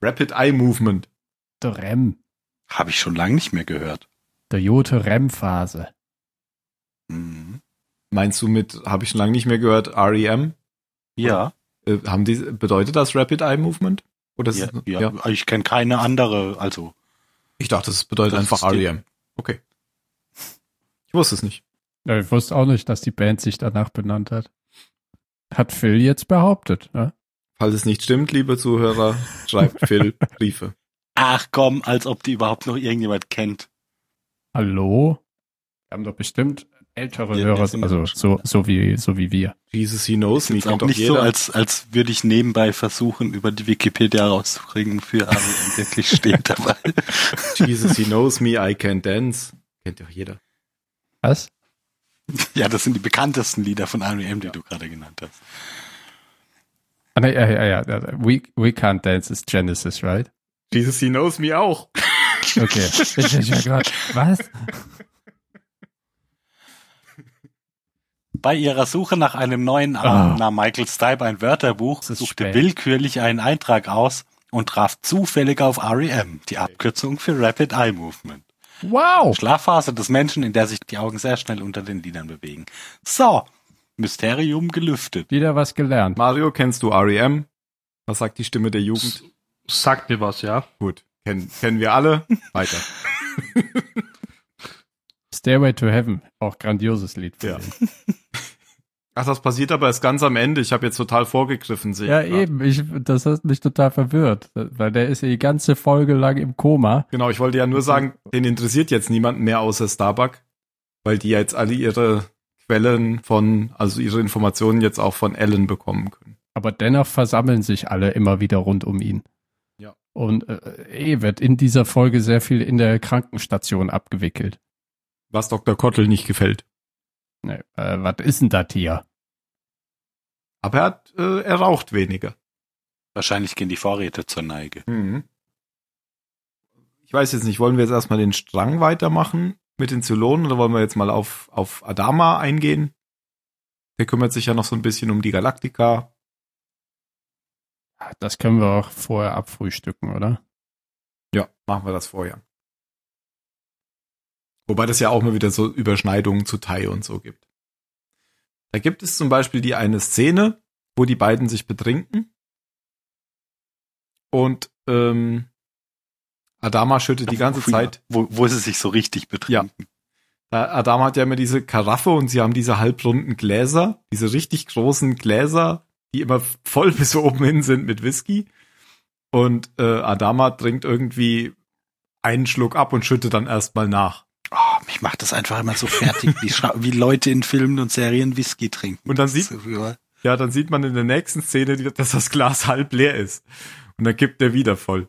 Rapid Eye Movement. Der REM. Habe ich schon lange nicht mehr gehört. Der Jote-REM-Phase. Mhm. Meinst du mit, habe ich schon lange nicht mehr gehört, REM? Ja, Äh, haben die, bedeutet das Rapid Eye Movement? Oder ist ja, es- ja, ich kenne keine andere, also Ich dachte, es bedeutet Das einfach REM. Okay. Ich wusste es nicht. Ja, ich wusste auch nicht, dass die Band sich danach benannt hat. Hat Phil jetzt behauptet. Ne? Falls es nicht stimmt, liebe Zuhörer, schreibt Phil Briefe. ach komm, als ob die überhaupt noch irgendjemand kennt. Hallo? Wir haben doch bestimmt ältere wir Hörer, ja also so, so, wie, so wie wir. Jesus, he knows me, Ist auch nicht jeder. so, als, als würde ich nebenbei versuchen, über die Wikipedia rauszukriegen, für ARM wirklich steht dabei. Jesus, he knows me, I can dance. Kennt doch jeder. Was? Ja, das sind die bekanntesten Lieder von R.E.M., die du gerade genannt hast. Ah, ne, ja, ja, ja, ja. We, we Can't Dance is Genesis, right? Jesus, he knows me auch. Okay. ich, ich war grad, was? Bei ihrer Suche nach einem neuen Ah. nahm Michael Stipe ein Wörterbuch, suchte spät. willkürlich einen Eintrag aus und traf zufällig auf REM, die Abkürzung für Rapid Eye Movement. Wow! Schlafphase des Menschen, in der sich die Augen sehr schnell unter den Lidern bewegen. So, Mysterium gelüftet. Wieder was gelernt. Mario, kennst du REM? Was sagt die Stimme der Jugend? Sagt mir was, ja. Gut, kennen, kennen wir alle. Weiter. Stairway to Heaven. Auch grandioses Lied. Ja. Ach, das passiert aber erst ganz am Ende. Ich habe jetzt total vorgegriffen. sehe Ja, grad. eben. Ich, das hat mich total verwirrt. Weil der ist ja die ganze Folge lang im Koma. Genau, ich wollte ja nur sagen, den interessiert jetzt niemand mehr außer Starbuck, weil die ja jetzt alle ihre Quellen von, also ihre Informationen jetzt auch von Ellen bekommen können. Aber dennoch versammeln sich alle immer wieder rund um ihn. Ja. Und äh, eh wird in dieser Folge sehr viel in der Krankenstation abgewickelt. Was Dr. Kottel nicht gefällt. Ne, äh, was ist denn das hier? Aber er hat, äh, er raucht weniger. Wahrscheinlich gehen die Vorräte zur Neige. Mhm. Ich weiß jetzt nicht, wollen wir jetzt erstmal den Strang weitermachen mit den Zylonen oder wollen wir jetzt mal auf, auf Adama eingehen? Der kümmert sich ja noch so ein bisschen um die Galaktika. Das können wir auch vorher abfrühstücken, oder? Ja, machen wir das vorher. Wobei das ja auch mal wieder so Überschneidungen zu Tai und so gibt. Da gibt es zum Beispiel die eine Szene, wo die beiden sich betrinken. Und ähm, Adama schüttet die ganze Wo- Zeit. Wo, wo sie sich so richtig betrinken. Da, Adama hat ja immer diese Karaffe und sie haben diese halbrunden Gläser, diese richtig großen Gläser, die immer voll bis oben hin sind mit Whisky. Und äh, Adama trinkt irgendwie einen Schluck ab und schüttet dann erstmal nach. Oh, mich macht das einfach immer so fertig, wie, wie Leute in Filmen und Serien Whisky trinken. Und dann sieht, So, ja. ja, dann sieht man in der nächsten Szene, dass das Glas halb leer ist. Und dann kippt er wieder voll.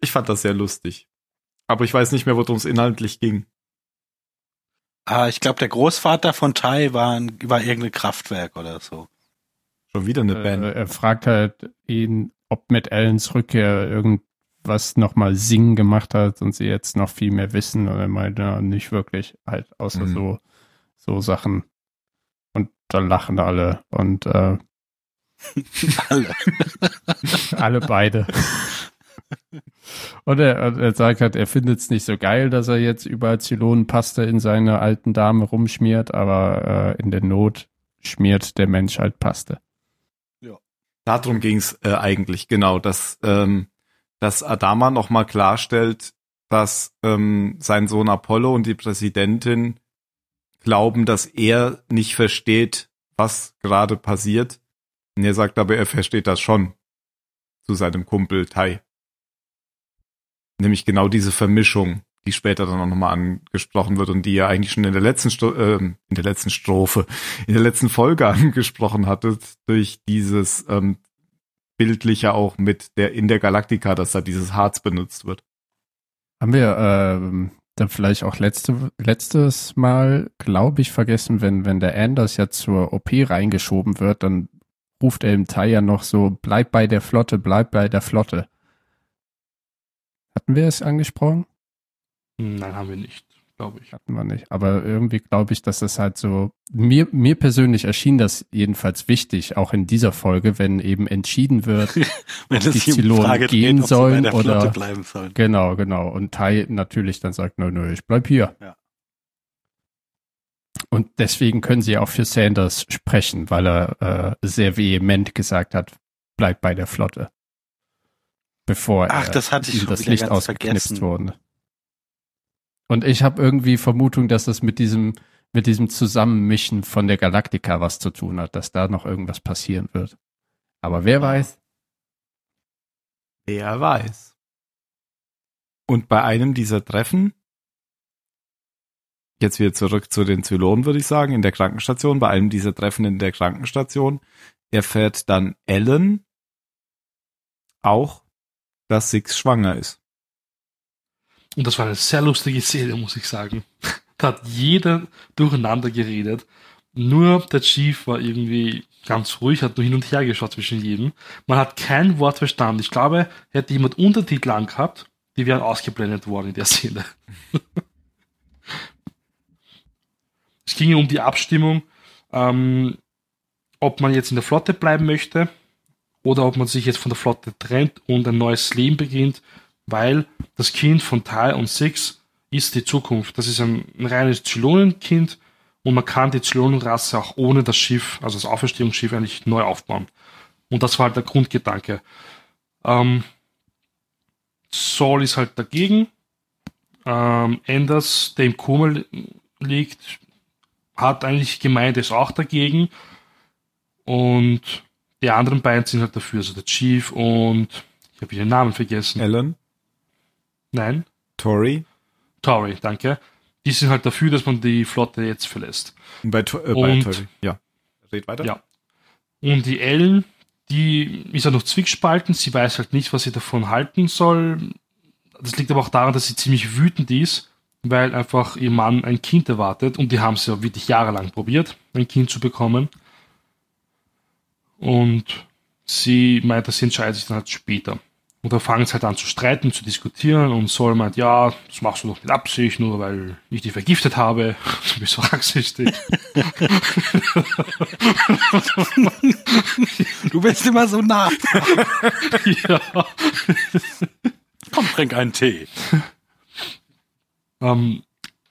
Ich fand das sehr lustig. Aber ich weiß nicht mehr, worum es inhaltlich ging. Ah, ich glaube, der Großvater von Tai war, ein, war irgendein Kraftwerk oder so. Schon wieder eine Band. Äh, er fragt halt ihn, ob mit Ellens Rückkehr was nochmal Singen gemacht hat und sie jetzt noch viel mehr wissen. Und er meinte, ja, nicht wirklich, halt, außer Mhm. so, so Sachen. Und dann lachen alle und äh, Alle. alle beide. Und er, er sagt halt, er findet es nicht so geil, dass er jetzt überall Zylonenpaste in seine alten Dame rumschmiert, aber äh, in der Not schmiert der Mensch halt Paste. Darum ging's äh, eigentlich, genau, dass, ähm, dass Adama nochmal klarstellt, dass ähm, sein Sohn Apollo und die Präsidentin glauben, dass er nicht versteht, was gerade passiert. Und er sagt aber, er versteht das schon zu seinem Kumpel Tai. Nämlich genau diese Vermischung, die später dann auch nochmal angesprochen wird und die er eigentlich schon in der letzten Sto ähm, in der letzten Strophe, in der letzten Folge angesprochen hattet, durch dieses ähm, bildliche auch mit der in der Galaktika, dass da dieses Harz benutzt wird. Haben wir ähm, dann vielleicht auch letzte, letztes Mal, glaube ich, vergessen, wenn, wenn der Anders ja zur OP reingeschoben wird, dann ruft er im Teil ja noch so, bleib bei der Flotte, bleib bei der Flotte. Hatten wir es angesprochen? Nein, haben wir nicht, glaube ich. Hatten wir nicht. Aber irgendwie glaube ich, dass das halt so, mir, mir persönlich erschien das jedenfalls wichtig, auch in dieser Folge, wenn eben entschieden wird, Wenn Ob die Zylonen Frage gehen dreht, ob sie sollen der oder- bleiben sollen. Genau, genau. Und Tai natürlich dann sagt, nö, nö, ich bleib hier. Ja. Und deswegen können sie auch für Sanders sprechen, weil er äh, sehr vehement gesagt hat, bleib bei der Flotte. Bevor Ach, er das hatte ich das Licht ausgeknipst vergessen. wurde. Und ich habe irgendwie Vermutung, dass das mit diesem mit diesem Zusammenmischen von der Galaktika was zu tun hat, dass da noch irgendwas passieren wird. Aber wer weiß? Wer weiß. Und bei einem dieser Treffen, jetzt wieder zurück zu den Zylonen, würde ich sagen, in der Krankenstation, bei einem dieser Treffen in der Krankenstation, erfährt dann Ellen auch, dass Six schwanger ist. Und das war eine sehr lustige Szene, muss ich sagen. Da hat jeder durcheinander geredet. Nur der Chief war irgendwie ganz ruhig, hat nur hin und her geschaut zwischen jedem. Man hat kein Wort verstanden. Ich glaube, hätte jemand Untertitel angehabt, die wären ausgeblendet worden in der Szene. es ging um die Abstimmung, ähm, ob man jetzt in der Flotte bleiben möchte oder ob man sich jetzt von der Flotte trennt und ein neues Leben beginnt, weil das Kind von Ty und Six ist die Zukunft. Das ist ein, ein reines Zylonenkind und man kann die Zylonenrasse auch ohne das Schiff, also das Auferstehungsschiff, eigentlich neu aufbauen. Und das war halt der Grundgedanke. Ähm, Saul ist halt dagegen. Ähm, Anders, der im Koma li- liegt, hat eigentlich gemeint, ist auch dagegen. Und die anderen beiden sind halt dafür, also der Chief und ich habe ihren Namen vergessen. Ellen, Nein, Tori, Tory, danke. Die sind halt dafür, dass man die Flotte jetzt verlässt. bei, To- äh, bei Und- Tori, ja. Red weiter. Ja. Und die Ellen, die ist ja noch zwiegespalten. Sie weiß halt nicht, was sie davon halten soll. Das liegt aber auch daran, dass sie ziemlich wütend ist, weil einfach ihr Mann ein Kind erwartet. Und die haben es ja wirklich jahrelang probiert, ein Kind zu bekommen. Und sie meint, dass sie entscheidet sich dann halt später. Und da fangen sie halt an zu streiten, zu diskutieren und Sol meint, ja, das machst du doch mit Absicht, nur weil ich dich vergiftet habe. Du bist so rachsüchtig. Du bist immer so nah. ja. Komm, trink einen Tee. Ähm,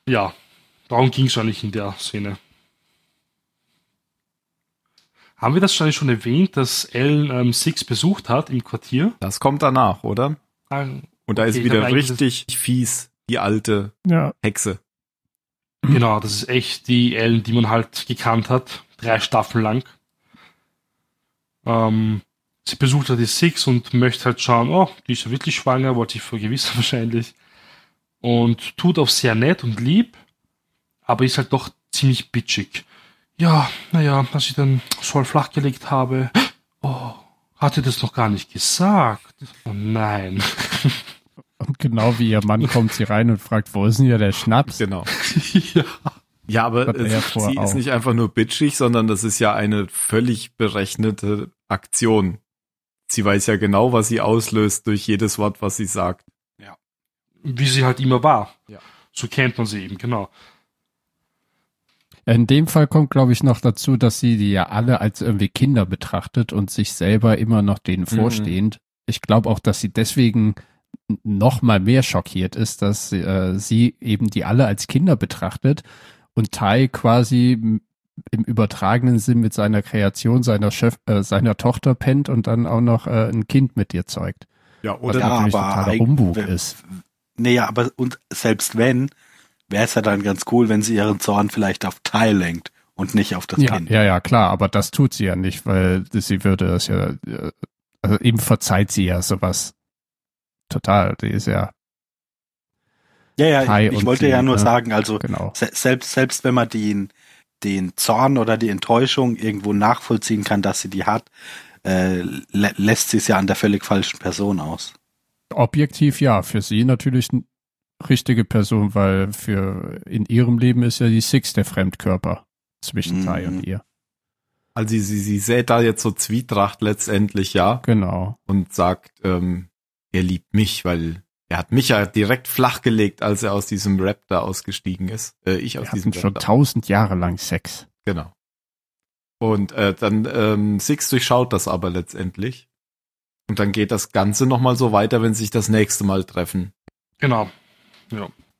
ja, darum ging es eigentlich in der Szene. Haben wir das schon schon erwähnt, dass Ellen ähm, Six besucht hat im Quartier? Das kommt danach, oder? Ah, Und da Okay, ist ich wieder richtig fies, die alte Ja. Hexe. Genau, das ist echt die Ellen, die man halt gekannt hat, drei Staffeln lang. Ähm, sie besucht halt die Six und möchte halt schauen, oh, die ist ja wirklich schwanger, wollte sich vergewissern wahrscheinlich. Und tut auch sehr nett und lieb, aber ist halt doch ziemlich bitchig. Ja, naja, als ich dann Sol flachgelegt habe, oh, hatte das noch gar nicht gesagt. Oh nein. Und genau wie ihr Mann kommt sie rein und fragt, wo ist denn hier der Schnaps? Genau. ja. Ja, aber er ja es, sie ist auch. nicht einfach nur bitchig, sondern das ist ja eine völlig berechnete Aktion sie weiß ja genau, was sie auslöst durch jedes Wort, was sie sagt. Wie sie halt immer war. Ja. So kennt man sie eben, genau. In dem Fall kommt, glaube ich, noch dazu, dass sie die ja alle als irgendwie Kinder betrachtet und sich selber immer noch denen Mhm. vorstehend. Ich glaube auch, dass sie deswegen noch mal mehr schockiert ist, dass äh, sie eben die alle als Kinder betrachtet und Tai quasi im übertragenen Sinn mit seiner Kreation seiner Chef, äh, seiner Tochter pennt und dann auch noch äh, ein Kind mit ihr zeugt. Ja, Was oder Ja, natürlich aber totaler Humbug ist. Nee, ja, aber und selbst wenn, wäre es ja dann ganz cool, wenn sie ihren Zorn vielleicht auf Tai lenkt und nicht auf das Ja, Kind. ja, ja, klar, aber das tut sie ja nicht, weil sie würde das ja, also eben verzeiht sie ja sowas total. Die ist ja, Ja, ja, Tai ich, ich wollte sie, ja nur ne? sagen, also genau. se selbst, selbst wenn man den, den Zorn oder die Enttäuschung irgendwo nachvollziehen kann, dass sie die hat, äh, lä lässt sie es ja an der völlig falschen Person aus. Objektiv ja, für sie natürlich richtige Person, weil für in ihrem Leben ist ja die Six der Fremdkörper zwischen Mhm. Tai und ihr. also sie, sie, sie sät da jetzt so Zwietracht letztendlich, ja, Genau. und sagt, ähm, er liebt mich, weil er hat mich ja direkt flachgelegt, als er aus diesem Raptor ausgestiegen ist. Äh, ich aus Wir diesem hatten schon Raptor. tausend Jahre lang Sex. Genau. Und äh, dann ähm, Six durchschaut das aber letztendlich. Und dann geht das Ganze nochmal so weiter, wenn sie sich das nächste Mal treffen. Genau.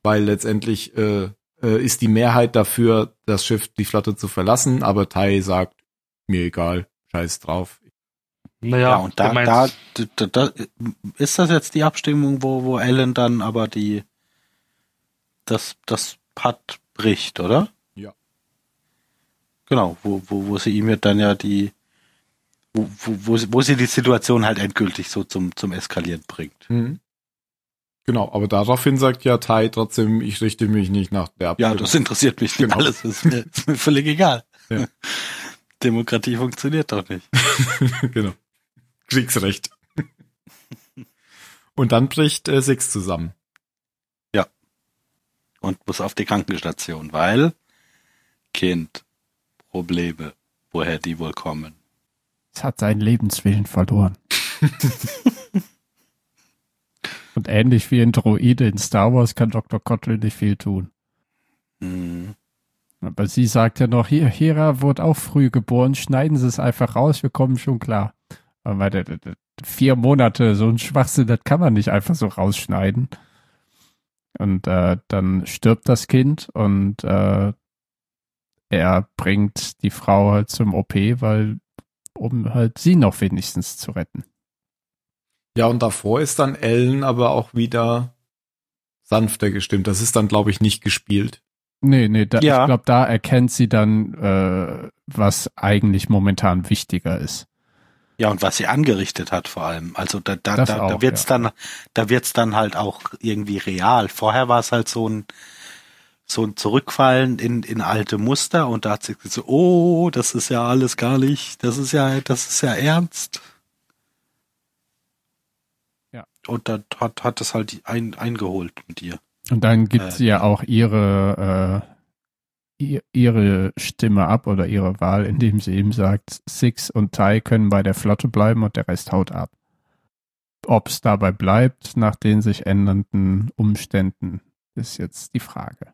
Weil letztendlich äh, äh, ist die Mehrheit dafür, das Schiff, die Flotte zu verlassen, aber Tai sagt, mir egal, scheiß drauf. Naja, Ja, und da, da, da, da ist das jetzt die Abstimmung, wo, wo Ellen dann aber die das, das Pad bricht, oder? Ja. Genau, wo, wo, wo sie ihm ja dann ja die wo, wo, wo, sie, wo sie die Situation halt endgültig so zum, zum Eskalieren bringt. Mhm. Genau, aber daraufhin sagt ja Tai trotzdem, ich richte mich nicht nach der Ja, das interessiert mich nicht Genau. alles, ist mir, ist mir völlig egal. Ja. Demokratie funktioniert doch nicht. genau. Kriegsrecht. Und dann bricht äh, Six zusammen. Und muss auf die Krankenstation, weil Kind, Probleme, woher die wohl kommen. Es hat seinen Lebenswillen verloren. und ähnlich wie ein Droide in Star Wars kann Dr. Kotlin nicht viel tun. Hm. Aber sie sagt ja noch, hier, Hera wurde auch früh geboren, schneiden Sie es einfach raus, wir kommen schon klar. Aber vier Monate, so ein Schwachsinn, das kann man nicht einfach so rausschneiden. Und äh, dann stirbt das Kind und äh, er bringt die Frau halt zum OP, weil um halt sie noch wenigstens zu retten. Ja, und davor ist dann Ellen aber auch wieder sanfter gestimmt. Das ist dann, glaube ich, nicht gespielt. Nee, nee, da, Ja. ich glaube, da erkennt sie dann, äh, was eigentlich momentan wichtiger ist. Ja, und was sie angerichtet hat vor allem. Also da, da, Das da, auch, da wird's ja. dann, da wird's dann halt auch irgendwie real. Vorher war es halt so ein, so ein Zurückfallen in, in alte Muster und da hat sie gesagt, so, oh, das ist ja alles gar nicht, das ist ja, das ist ja ernst. Und dann hat, hat es halt ein, eingeholt mit ihr. Und dann gibt Äh, sie ja auch ihre, äh, ihr, ihre Stimme ab oder ihre Wahl, indem sie eben sagt, Six und Tai können bei der Flotte bleiben und der Rest haut ab. Ob es dabei bleibt, nach den sich ändernden Umständen, ist jetzt die Frage.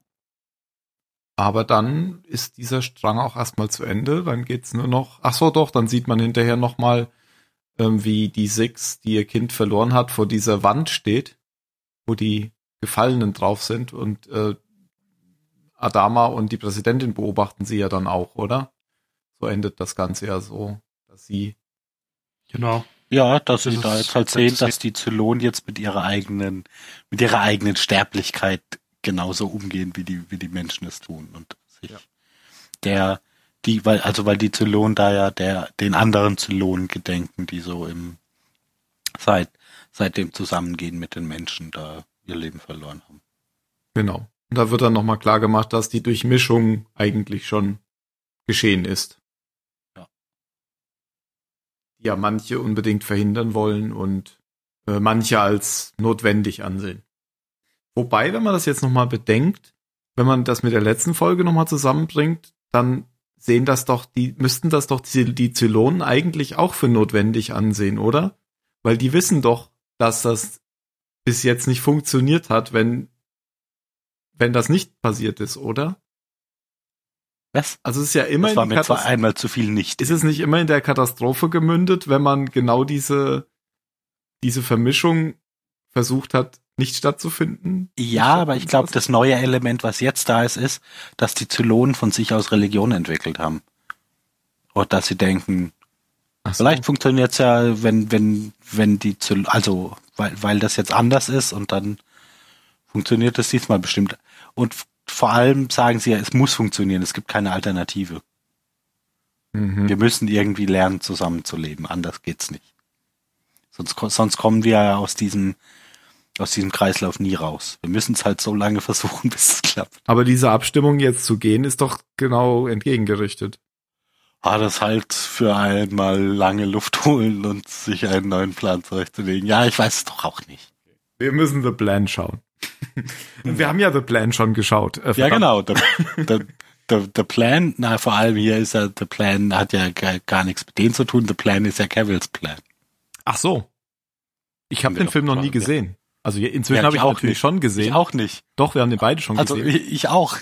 Aber dann ist dieser Strang auch erstmal zu Ende. Dann geht's nur noch. Ach so, doch. Dann sieht man hinterher noch mal, ähm, wie die Six, die ihr Kind verloren hat, vor dieser Wand steht, wo die Gefallenen drauf sind und äh, Adama und die Präsidentin beobachten sie ja dann auch, oder? So endet das Ganze ja so, dass sie Genau. Ja, dass Das sie da ist- jetzt halt das sehen, dass die Zylonen jetzt mit ihrer eigenen, mit ihrer eigenen Sterblichkeit genauso umgehen, wie die, wie die Menschen es tun. Und sich Ja. der, die, weil, also weil die Zylonen da ja der, den anderen Zylonen gedenken, die so im, seit, seit dem Zusammengehen mit den Menschen da ihr Leben verloren haben. Genau. Und da wird dann nochmal klar gemacht, dass die Durchmischung eigentlich schon geschehen ist. Ja. Die ja manche unbedingt verhindern wollen und äh, manche als notwendig ansehen. Wobei, wenn man das jetzt nochmal bedenkt, wenn man das mit der letzten Folge nochmal zusammenbringt, dann sehen das doch, die müssten das doch die, die Zylonen eigentlich auch für notwendig ansehen, oder? Weil die wissen doch, dass das bis jetzt nicht funktioniert hat, wenn, wenn das nicht passiert ist, oder? Was? Also es ist ja immer Das war mir zwar einmal zu viel nicht. Ist es nicht immer in der Katastrophe gemündet, wenn man genau diese, diese Vermischung versucht hat, nicht stattzufinden? Ja, aber ich glaube, das neue Element, was jetzt da ist, ist, dass die Zylonen von sich aus Religion entwickelt haben. Und dass sie denken, so. vielleicht funktioniert's ja, wenn, wenn, wenn die Zyl also, weil, weil das jetzt anders ist und dann funktioniert das diesmal bestimmt. Und vor allem sagen sie ja, es muss funktionieren, es gibt keine Alternative. Mhm. Wir müssen irgendwie lernen, zusammenzuleben, anders geht's nicht. Sonst, sonst kommen wir ja aus diesem, aus diesem Kreislauf nie raus. Wir müssen es halt so lange versuchen, bis es klappt. Aber diese Abstimmung jetzt zu gehen, ist doch genau entgegengerichtet. Ah, das halt für einmal lange Luft holen und sich einen neuen Plan zurechtzulegen. Ja, ich weiß es doch auch nicht. Wir müssen The Plan schauen. Wir haben ja The Plan schon geschaut. Äh, Ja, genau. Der, der, der, der Plan, na, vor allem hier ist ja, der Plan hat ja gar, gar nichts mit denen zu tun. Der Plan ist ja Cavills Plan. Ach so. Ich habe den Film noch nie gesehen. Also inzwischen Ja, habe ich auch nicht. schon gesehen. Ich auch nicht. Doch, wir haben den beide schon Also gesehen. ich, ich auch.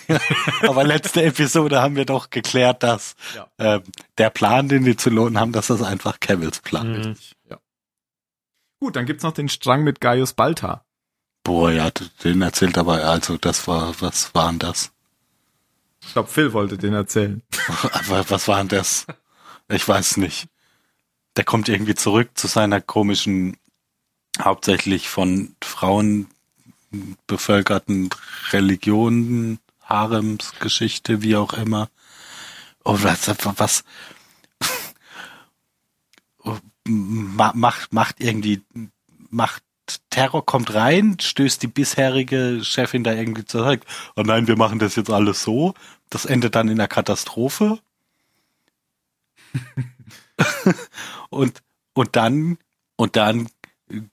Aber letzte Episode haben wir doch geklärt, dass Ja. ähm, der Plan, den die Zylonen haben, dass das einfach Cavills Plan ist. Richtig, ja. Gut, dann gibt's noch den Strang mit Gaius Balta. Boah, ja, den erzählt aber, also das war, was waren das? Ich glaube, Phil wollte den erzählen. Aber was war denn das? Ich weiß nicht. Der kommt irgendwie zurück zu seiner komischen, hauptsächlich von Frauen bevölkerten Religionen, Haremsgeschichte, wie auch immer. Oh, was, was ma- macht, macht irgendwie, macht Terror kommt rein, stößt die bisherige Chefin da irgendwie zurück. Oh nein, wir machen das jetzt alles so. Das endet dann in einer Katastrophe. und, und dann, und dann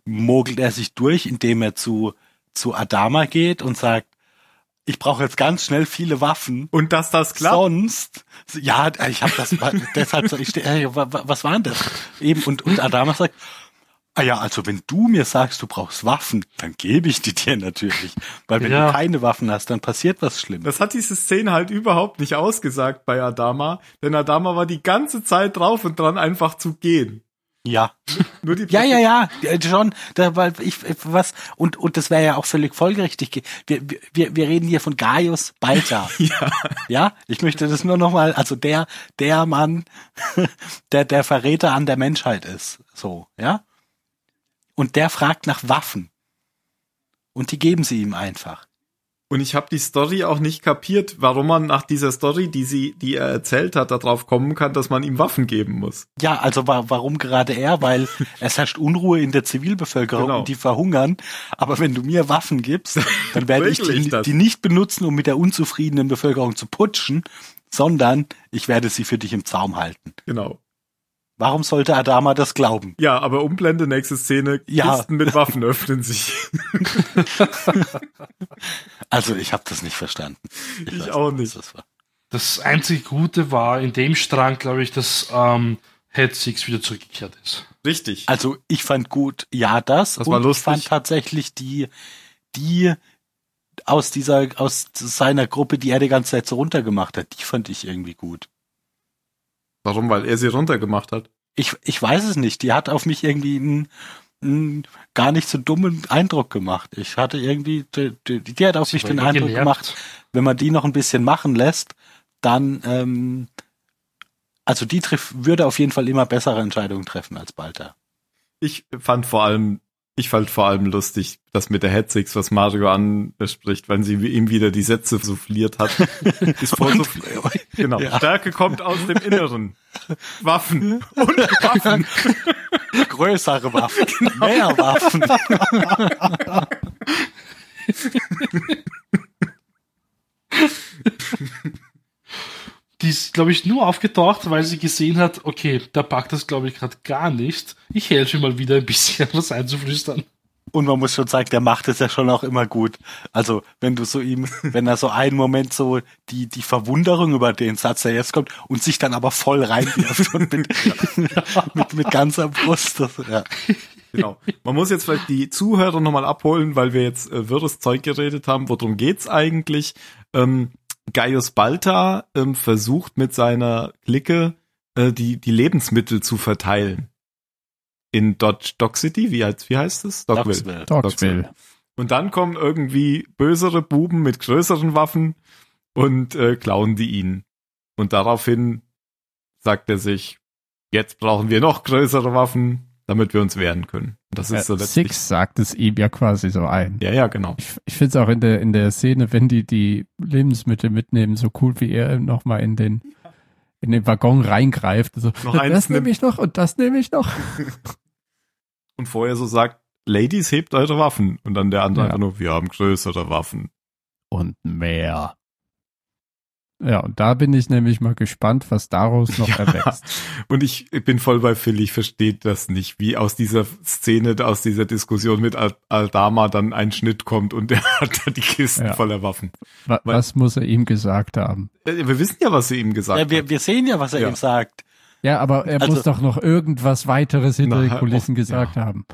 mogelt er sich durch, indem er zu, zu Adama geht und sagt, ich brauche jetzt ganz schnell viele Waffen. Und dass das klappt? Sonst, ja, ich habe das, deshalb, ich, was war denn das? Eben, und, und Adama sagt, ah ja, also wenn du mir sagst, du brauchst Waffen, dann gebe ich die dir natürlich. Weil wenn Ja. du keine Waffen hast, dann passiert was Schlimmes. Das hat diese Szene halt überhaupt nicht ausgesagt bei Adama, denn Adama war die ganze Zeit drauf und dran, einfach zu gehen. Ja. Nur die Ja, ja, ja, ja, schon, da, weil ich, ich- was, und, und das wäre ja auch völlig folgerichtig. ge- Wir, wir, wir reden hier von Gaius Balta. Ja. Ja, ich möchte das nur nochmal, also der, der Mann, der, der Verräter an der Menschheit ist, so, ja. Und der fragt nach Waffen. Und die geben sie ihm einfach. Und ich habe die Story auch nicht kapiert, warum man nach dieser Story, die sie, die er erzählt hat, darauf kommen kann, dass man ihm Waffen geben muss. Ja, also wa warum gerade er? Weil es herrscht Unruhe in der Zivilbevölkerung Genau. und die verhungern. Aber wenn du mir Waffen gibst, dann werde ich die, die nicht benutzen, um mit der unzufriedenen Bevölkerung zu putschen, sondern ich werde sie für dich im Zaum halten. Genau. Warum sollte Adama das glauben? Ja, aber Umblende, nächste Szene, Ja. Kisten mit Waffen öffnen sich. Also ich habe das nicht verstanden. Ich weiß auch nicht. Das war. Das einzige Gute war in dem Strang, glaube ich, dass ähm, Head Six wieder zurückgekehrt ist. Richtig. Also ich fand gut, ja das. Das und war ich lustig. fand tatsächlich die, die aus dieser, aus seiner Gruppe, die er die ganze Zeit so runtergemacht hat, die fand ich irgendwie gut. Warum? Weil er sie runtergemacht hat. Ich, ich weiß es nicht. Die hat auf mich irgendwie einen, einen gar nicht so dummen Eindruck gemacht. Ich hatte irgendwie, die, die, die hat auf Sie mich den Eindruck gelehrt. gemacht, wenn man die noch ein bisschen machen lässt, dann, ähm, also die würde auf jeden Fall immer bessere Entscheidungen treffen als Balter. Ich fand vor allem, ich fand vor allem lustig, dass mit der Headsix, was Mario anspricht, wenn sie ihm wieder die Sätze souffliert hat. Ist vor Und- genau. Ja. Stärke kommt aus dem Inneren. Waffen und Waffen. größere Waffen, mehr Waffen. Die ist, glaube ich, nur aufgetaucht, weil sie gesehen hat, okay, der packt das, glaube ich, gerade gar nicht. Ich helfe ihm mal wieder ein bisschen was einzuflüstern. Und man muss schon sagen, der macht es ja schon auch immer gut. Also, wenn du so ihm, wenn er so einen Moment so die, die Verwunderung über den Satz, der jetzt kommt, und sich dann aber voll reinwirft und mit, mit, mit ganzer Brust. Das, ja. Genau. Man muss jetzt vielleicht die Zuhörer nochmal abholen, weil wir jetzt äh, wirres Zeug geredet haben. Worum geht's eigentlich? Ähm, Gaius Balta ähm, versucht mit seiner Clique äh, die, die Lebensmittel zu verteilen. In Dodge Dog City, wie, heißt- wie heißt es? Dogsville. Dogsville. Und dann kommen irgendwie bösere Buben mit größeren Waffen und äh, klauen die ihn. Und daraufhin sagt er sich, jetzt brauchen wir noch größere Waffen, damit wir uns wehren können. Das ist so Äh, letztlich. Six sagt es ihm ja quasi so ein. Ja, ja, genau. Ich, ich finde es auch in der, in der Szene, wenn die die Lebensmittel mitnehmen, so cool, wie er nochmal in den, in den Waggon reingreift. So, Noch eins das nehme ich noch und das nehme ich noch. Und vorher so sagt, Ladies, hebt eure Waffen. Und dann der andere Ja. nur, wir haben größere Waffen. Und mehr. Ja, und da bin ich nämlich mal gespannt, was daraus noch Ja. erwächst. Und ich bin voll bei Phil, ich verstehe das nicht, wie aus dieser Szene, aus dieser Diskussion mit Al- Aldama dann ein Schnitt kommt und der hat da die Kisten Ja. voller Waffen. Wa- Weil- Was muss er ihm gesagt haben? Äh, Wir wissen ja, was sie ihm gesagt Ja, wir, hat. wir sehen ja, was er Ja. ihm sagt. Ja, aber er Also- muss doch noch irgendwas weiteres hinter Na, den Kulissen oh, gesagt ja. haben.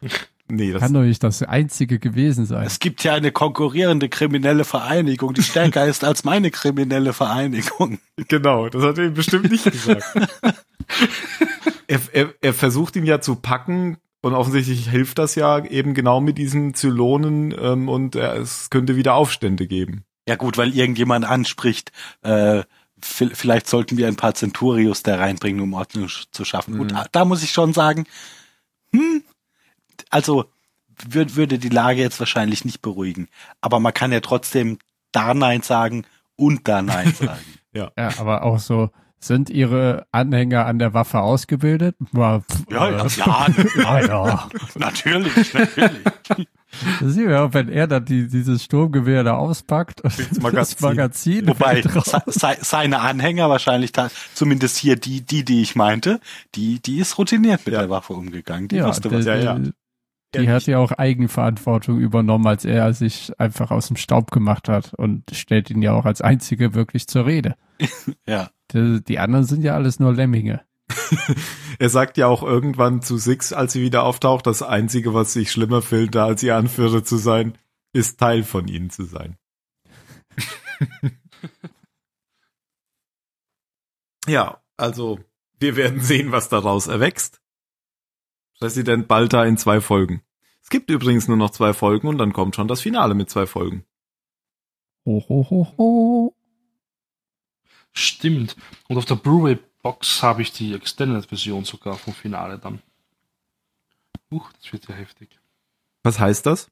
Nee, das Kann doch nicht das einzige gewesen sein. Es gibt ja eine konkurrierende kriminelle Vereinigung, die stärker ist als meine kriminelle Vereinigung. Genau, das hat er ihm bestimmt nicht gesagt. er, er, er versucht ihn ja zu packen und offensichtlich hilft das ja eben genau mit diesen Zylonen ähm, und er, es könnte wieder Aufstände geben. Ja gut, weil irgendjemand anspricht, äh, vi- vielleicht sollten wir ein paar Centurios da reinbringen, um Ordnung zu schaffen. Gut, Mhm. da muss ich schon sagen, hm, also würd, würde die Lage jetzt wahrscheinlich nicht beruhigen. Aber man kann ja trotzdem da Nein sagen und da Nein sagen. Ja, aber auch so, sind ihre Anhänger an der Waffe ausgebildet? Mal, pf, ja, äh, ja, ja, ja, ja. natürlich, natürlich. Das sieht man ja, wenn er dann die, dieses Sturmgewehr da auspackt und das Magazin. Magazin, Wobei se, seine Anhänger wahrscheinlich, da, zumindest hier die, die, die ich meinte, die, die ist routiniert mit Ja. der Waffe umgegangen. Die ja, wusste der, was. ja, ja. Die hat ja auch Eigenverantwortung übernommen, als er sich einfach aus dem Staub gemacht hat und stellt ihn ja auch als Einzige wirklich zur Rede. Ja. Die, die anderen sind ja alles nur Lemminge. Er sagt ja auch irgendwann zu Six, als sie wieder auftaucht, das Einzige, was sich schlimmer fühlt, da als ihr Anführer zu sein, ist Teil von ihnen zu sein. ja, also wir werden sehen, was daraus erwächst. Präsident Balta in zwei Folgen. Es gibt übrigens nur noch zwei Folgen und dann kommt schon das Finale mit zwei Folgen. Ho, ho, ho, ho. Stimmt. Und auf der Blu-ray-Box habe ich die Extended-Version sogar vom Finale dann. Huch, das wird ja heftig. Was heißt das?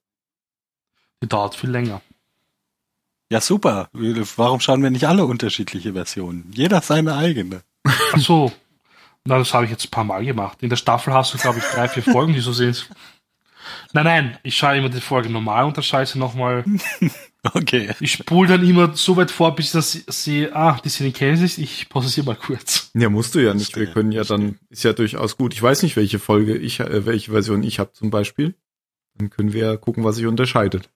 Die dauert viel länger. Ja, super. Warum schauen wir nicht alle unterschiedliche Versionen? Jeder seine eigene. Ach so. Na, das habe ich jetzt ein paar Mal gemacht. In der Staffel hast du, glaube ich, drei, vier Folgen, die so sind. Nein, nein, ich schaue immer die Folge normal und unterscheide sie nochmal. Okay. Ich spule dann immer so weit vor, bis ich das sehe, ah, die Szene kenne ich, ich pausiere mal kurz. Ja, musst du ja nicht. Wir können ja dann, ist ja durchaus gut. Ich weiß nicht, welche Folge ich, äh, welche Version ich habe zum Beispiel. Dann können wir ja gucken, was sich unterscheidet.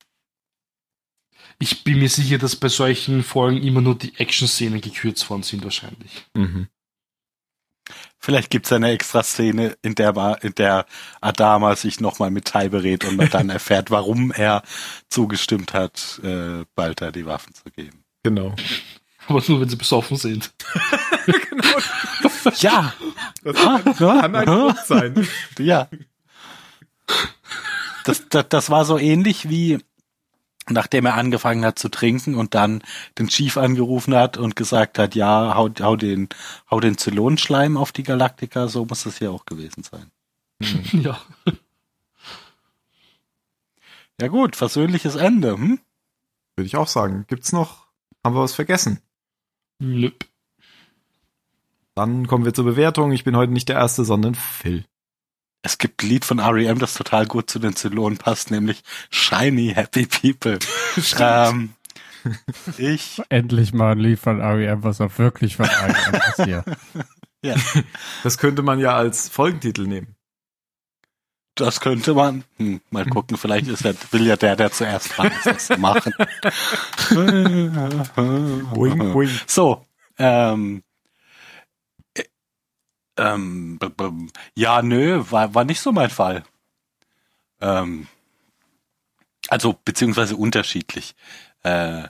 Ich bin mir sicher, dass bei solchen Folgen immer nur die Action-Szenen gekürzt worden sind, wahrscheinlich. Mhm. Vielleicht gibt's eine extra Szene, in der, in der Adama sich nochmal mit Tai berät und man dann erfährt, warum er zugestimmt hat, äh, Balta die Waffen zu geben. Genau. Aber nur, wenn sie besoffen sind. Ja, Das Ah, kann ein Grund sein. ja. Das, das, das war so ähnlich wie nachdem er angefangen hat zu trinken und dann den Chief angerufen hat und gesagt hat, ja, hau, hau den, hau den Zylonenschleim auf die Galaktika, so muss das hier auch gewesen sein. ja. Ja gut, versöhnliches Ende, hm? Würde ich auch sagen. Gibt's noch? Haben wir was vergessen? Nüpp. Dann kommen wir zur Bewertung. Ich bin heute nicht der Erste, sondern Phil. Es gibt ein Lied von R.E.M., das total gut zu den Zylonen passt, nämlich Shiny Happy People. ähm, ich, Endlich mal ein Lied von R.E.M., was auch wirklich von R.E.M. ist hier. ja, Das könnte man ja als Folgentitel nehmen. das könnte man, hm, mal gucken, vielleicht ist er, will ja der, der zuerst dran ist, das zu machen. Boing, boing. So, ähm, äh, ähm, ja, nö, war, war nicht so mein Fall. Ähm, also beziehungsweise unterschiedlich. Äh,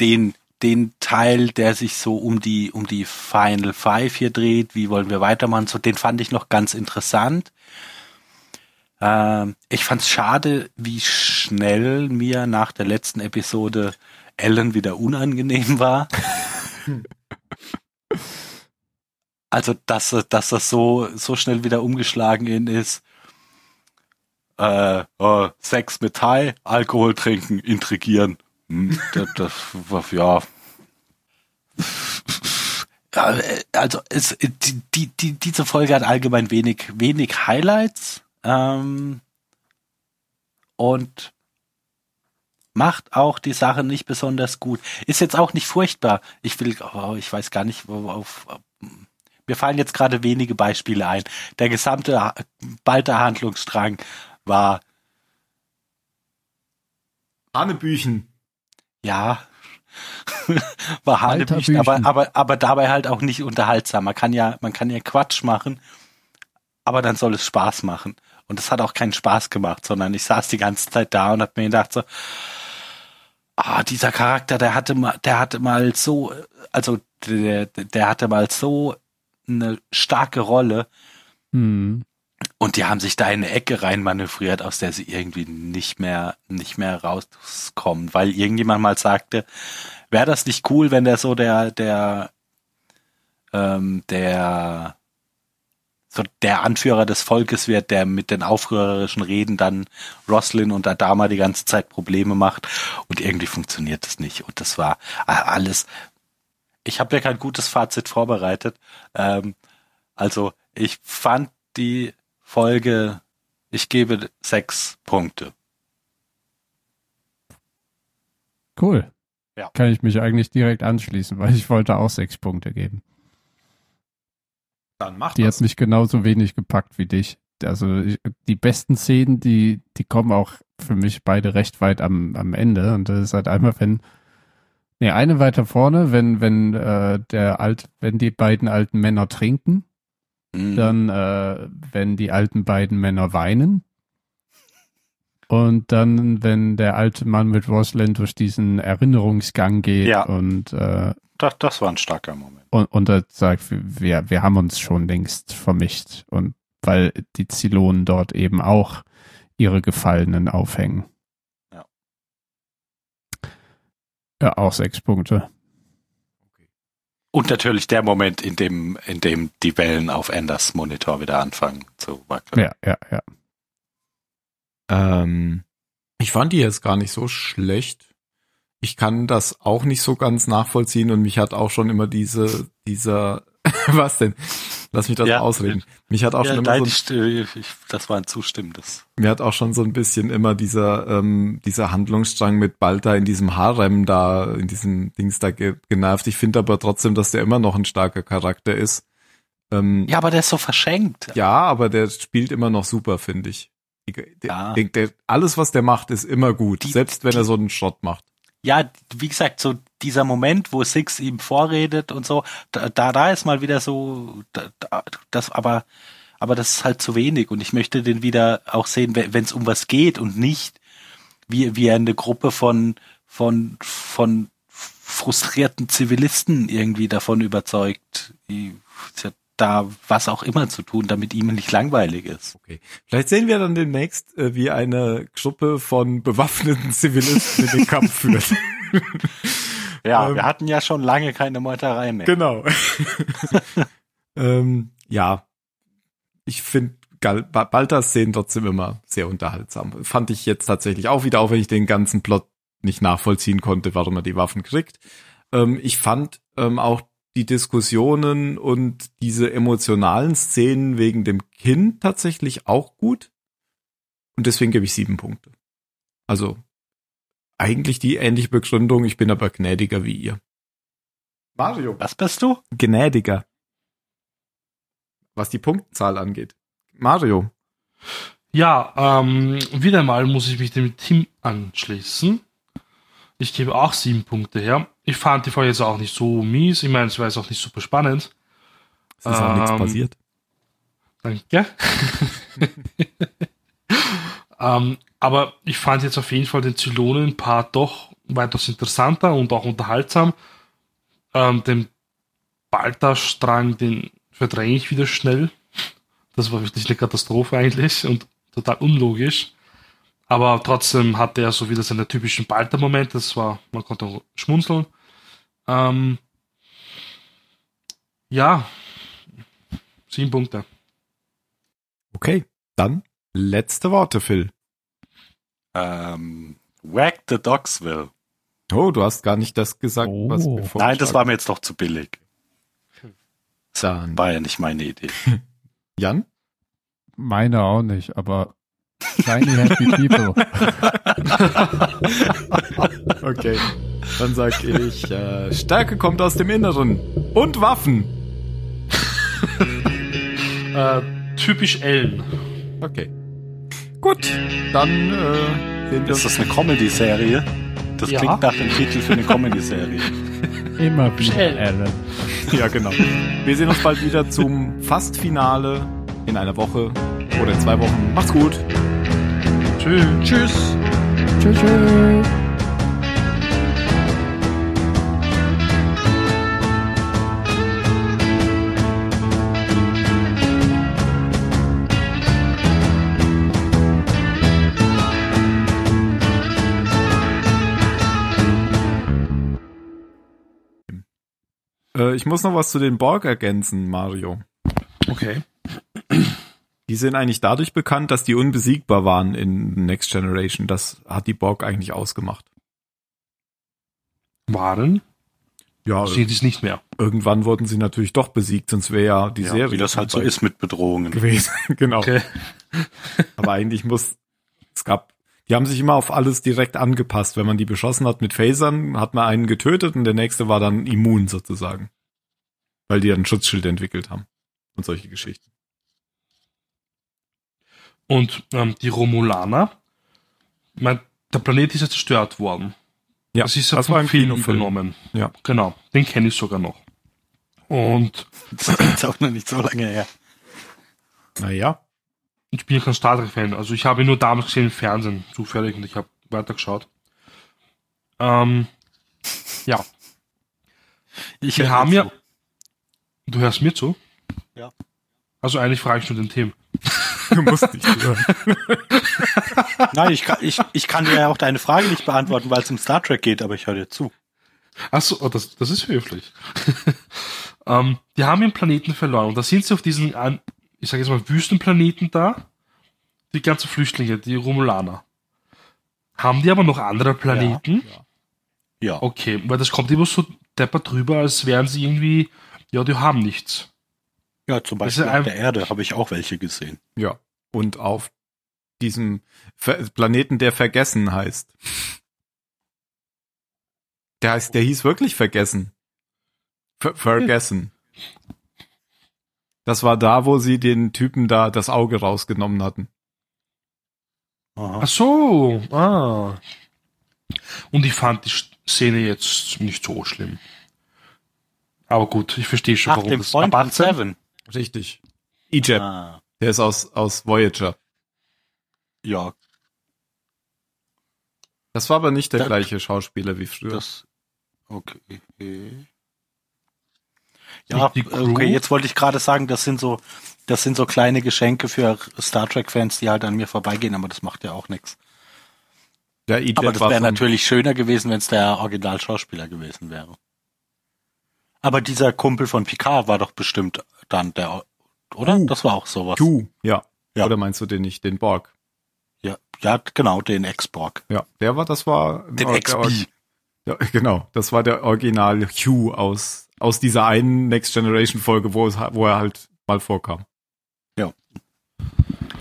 den den Teil, der sich so um die um die Final Five hier dreht, wie wollen wir weitermachen, so den fand ich noch ganz interessant. Ähm, ich fand's schade, wie schnell mir nach der letzten Episode Ellen wieder unangenehm war. also dass dass das so so schnell wieder umgeschlagen in ist. Äh, äh, Sex mit Thai, Alkohol trinken, intrigieren. Hm, das, das ja ja, also es, die, die, die, diese Folge hat allgemein wenig, wenig Highlights ähm, und macht auch die Sache nicht besonders gut. Ist jetzt auch nicht furchtbar. Ich will, oh, ich weiß gar nicht, auf, mir fallen jetzt gerade wenige Beispiele ein. Der gesamte Balter Handlungsstrang war Hanebüchen. Ja, war Hanebüchen, aber, aber, aber dabei halt auch nicht unterhaltsam. Man kann ja, man kann ja Quatsch machen, aber dann soll es Spaß machen. Und es hat auch keinen Spaß gemacht, sondern ich saß die ganze Zeit da und hab mir gedacht so, ah, dieser Charakter, der hatte mal, der hatte mal so, also der, der hatte mal so eine starke Rolle. Hm. Und die haben sich da in eine Ecke rein manövriert, aus der sie irgendwie nicht mehr, nicht mehr rauskommen, weil irgendjemand mal sagte, wäre das nicht cool, wenn der so der, der, ähm, der, so der Anführer des Volkes wird, der mit den aufrührerischen Reden dann Roslin und Adama die ganze Zeit Probleme macht und irgendwie funktioniert das nicht und das war alles. Ich habe ja kein gutes Fazit vorbereitet. Ähm, also ich fand die Folge, ich gebe sechs Punkte. Cool. Ja. Kann ich mich eigentlich direkt anschließen, weil ich wollte auch sechs Punkte geben. Dann mach Die das. hat mich genauso wenig gepackt wie dich. Also ich, die besten Szenen, die, die kommen auch für mich beide recht weit am, am Ende. Und das ist halt einmal, wenn, nee, eine weiter vorne, wenn, wenn äh, der alt, wenn die beiden alten Männer trinken, Mhm. dann, äh, wenn die alten beiden Männer weinen. Und dann, wenn der alte Mann mit Rosalind durch diesen Erinnerungsgang geht Ja. und, äh, das, das war ein starker Moment. Und, und er sagt, wir, wir haben uns schon längst vermischt. Und weil die Zylonen dort eben auch ihre Gefallenen aufhängen. Ja. Ja, auch sechs Punkte. Und natürlich der Moment, in dem, in dem die Wellen auf Enders Monitor wieder anfangen zu wackeln. Ja, ja, ja. Ähm, ich fand die jetzt gar nicht so schlecht. Ich kann das auch nicht so ganz nachvollziehen und mich hat auch schon immer diese, dieser, was denn? Lass mich das Ja. ausreden. Mich hat auch Ja, schon immer nein, so, ich, äh, ich, das war ein zustimmendes. mir hat auch schon so ein bisschen immer dieser, ähm, dieser Handlungsstrang mit Balta in diesem Harem da, in diesem Dings da ge genervt. Ich finde aber trotzdem, dass der immer noch ein starker Charakter ist. Ähm, Ja, aber der ist so verschenkt. Ja, aber der spielt immer noch super, finde ich. Der, Ja. der, der, alles, was der macht, ist immer gut, Die- selbst wenn die- er so einen Schrott macht. Ja, wie gesagt, so dieser Moment, wo Six ihm vorredet und so, da, da, ist mal wieder so, da, da, das, aber, aber das ist halt zu wenig und ich möchte den wieder auch sehen, wenn es um was geht und nicht wie, wie eine Gruppe von, von, von frustrierten Zivilisten irgendwie davon überzeugt, die, da was auch immer zu tun, damit ihm nicht langweilig ist. Okay. Vielleicht sehen wir dann demnächst, äh, wie eine Gruppe von bewaffneten Zivilisten in den Kampf führt. Ja, Ähm, wir hatten ja schon lange keine Meuterei mehr. Genau. ähm, ja, ich finde Baltas Szenen trotzdem immer sehr unterhaltsam. Fand ich jetzt tatsächlich auch wieder, auch wenn ich den ganzen Plot nicht nachvollziehen konnte, warum er die Waffen kriegt. Ähm, ich fand ähm, auch die Diskussionen und diese emotionalen Szenen wegen dem Kind tatsächlich auch gut. Und deswegen gebe ich sieben Punkte. Also eigentlich die ähnliche Begründung, ich bin aber gnädiger wie ihr. Mario. Was bist du? Gnädiger. Was die Punktzahl angeht. Mario. Ja, ähm, wieder mal muss ich mich dem Team anschließen. Ich gebe auch sieben Punkte her. Ich fand die Folge jetzt auch nicht so mies. Ich meine, es war jetzt auch nicht super spannend. Es ist auch nichts Ähm, passiert. Danke. ähm, aber ich fand jetzt auf jeden Fall den Zylonen-Part doch weitaus interessanter und auch unterhaltsam. Ähm, den Balta-Strang, den verdränge ich wieder schnell. Das war wirklich eine Katastrophe eigentlich und total unlogisch. Aber trotzdem hatte er so wieder seine typischen Balta-Momente. Das war, man konnte schmunzeln. Ähm, ja, sieben Punkte. Okay, dann letzte Worte, Phil. Ähm, Whack the Dogsville. Oh, du hast gar nicht das gesagt, Oh. was wir Nein, das war mir jetzt doch zu billig. Dann War ja nicht meine Idee. Jan? Meine auch nicht, aber Shiny Happy People. Okay. Dann sag ich, äh, Stärke kommt aus dem Inneren. Und Waffen. Äh, typisch Ellen. Okay. Gut, dann äh, sehen wir Ist das eine Comedy-Serie? Das Ja. klingt nach dem Titel für eine Comedy-Serie. Immer wieder Schnell. Alan. Ja, genau. Wir sehen uns bald wieder zum Fast-Finale in einer Woche oder in zwei Wochen. Macht's gut. Tschüss. Tschüss. Tschüss. tschüss. Äh, ich muss noch was zu den Borg ergänzen, Mario. Okay. Die sind eigentlich dadurch bekannt, dass die unbesiegbar waren in Next Generation. Das hat die Borg eigentlich ausgemacht. Waren? Ja, Sind es nicht mehr. irgendwann wurden sie natürlich doch besiegt, sonst wäre ja die Ja, Serie wie das halt so ist mit Bedrohungen. gewesen. genau. Okay. Aber eigentlich muss, es gab, die haben sich immer auf alles direkt angepasst. Wenn man die beschossen hat mit Phasern, hat man einen getötet und der nächste war dann immun sozusagen. Weil die dann ein Schutzschild entwickelt haben. Und solche Geschichten. Und ähm, die Romulaner, mein, der Planet ist ja zerstört worden. Ja, das ist ja das vom war ein Film übernommen. Ja. Genau, den kenne ich sogar noch. Und Das ist auch noch nicht so lange her. Naja. ich bin ja kein Star Trek-Fan. Also ich habe ihn nur damals gesehen im Fernsehen, zufällig, und ich habe weitergeschaut. Ähm, ja, Ich wir haben zu. ja... Du hörst mir zu? Ja. Also eigentlich frage ich nur den Themen. Du musst nicht hören. Nein, ich kann, ich, ich kann dir ja auch deine Frage nicht beantworten, weil es um Star Trek geht, aber ich höre dir zu. Achso, oh, das, das ist höflich. ähm, die haben ihren Planeten verloren und da sind sie auf diesen, ich sage jetzt mal, Wüstenplaneten da. Die ganzen Flüchtlinge, die Romulaner. Haben die aber noch andere Planeten? Ja. Okay, weil das kommt immer so deppert drüber, als wären sie irgendwie, ja, die haben nichts. Ja, zum Beispiel auf der Erde habe ich auch welche gesehen. Ja. Und auf diesem Ver Planeten, der vergessen heißt. Der heißt, der hieß wirklich vergessen. Ver vergessen. Das war da, wo sie den Typen da das Auge rausgenommen hatten. Aha. Ach so, ah. Und ich fand die Szene jetzt nicht so schlimm. Aber gut, ich verstehe schon, Ach, warum dem das Freund ab von 18? Seven. Richtig. Egypt. Ah, Der ist aus, aus Voyager. ja, Das war aber nicht der Da- gleiche Schauspieler wie früher. das. Okay. Ja, Crew? okay, jetzt wollte ich gerade sagen, das sind so, das sind so kleine Geschenke für Star Trek-Fans, die halt an mir vorbeigehen, aber das macht ja auch nichts. Egypt Aber das wäre natürlich schöner gewesen, wenn es der Originalschauspieler gewesen wäre. Aber dieser Kumpel von Picard war doch bestimmt dann der, oder? Q. Das war auch sowas. Q, ja. Ja. Oder meinst du den nicht, den Borg? Ja, ja, genau, den Ex-Borg. Ja, der war, das war Den der- XB. Ja, genau, das war der Original Q aus aus dieser einen Next Generation Folge, wo es wo er halt mal vorkam.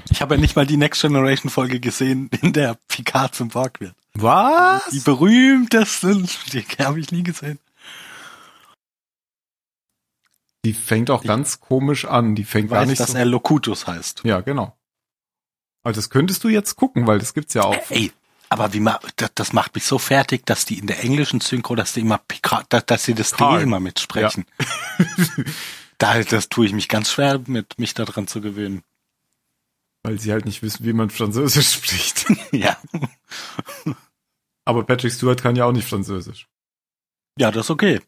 Ich habe ja nicht mal die Next Generation Folge gesehen, in der Picard zum Borg wird. Was? Die berühmtesten, die habe ich nie gesehen. Die fängt auch ganz komisch an. Die fängt Ich gar weiß, nicht dass so. er Locutus heißt. ja, genau. Aber das könntest du jetzt gucken, weil das gibt's ja auch. Ey, aber wie ma, das, das macht mich so fertig, dass die in der englischen Synchro, dass die immer Picard, dass, dass sie das Picard. D immer mitsprechen. da, das tue ich mich ganz schwer mit, mich daran zu gewöhnen. Weil sie halt nicht wissen, wie man Französisch spricht. Ja. Aber Patrick Stewart kann ja auch nicht Französisch. Ja, das ist okay.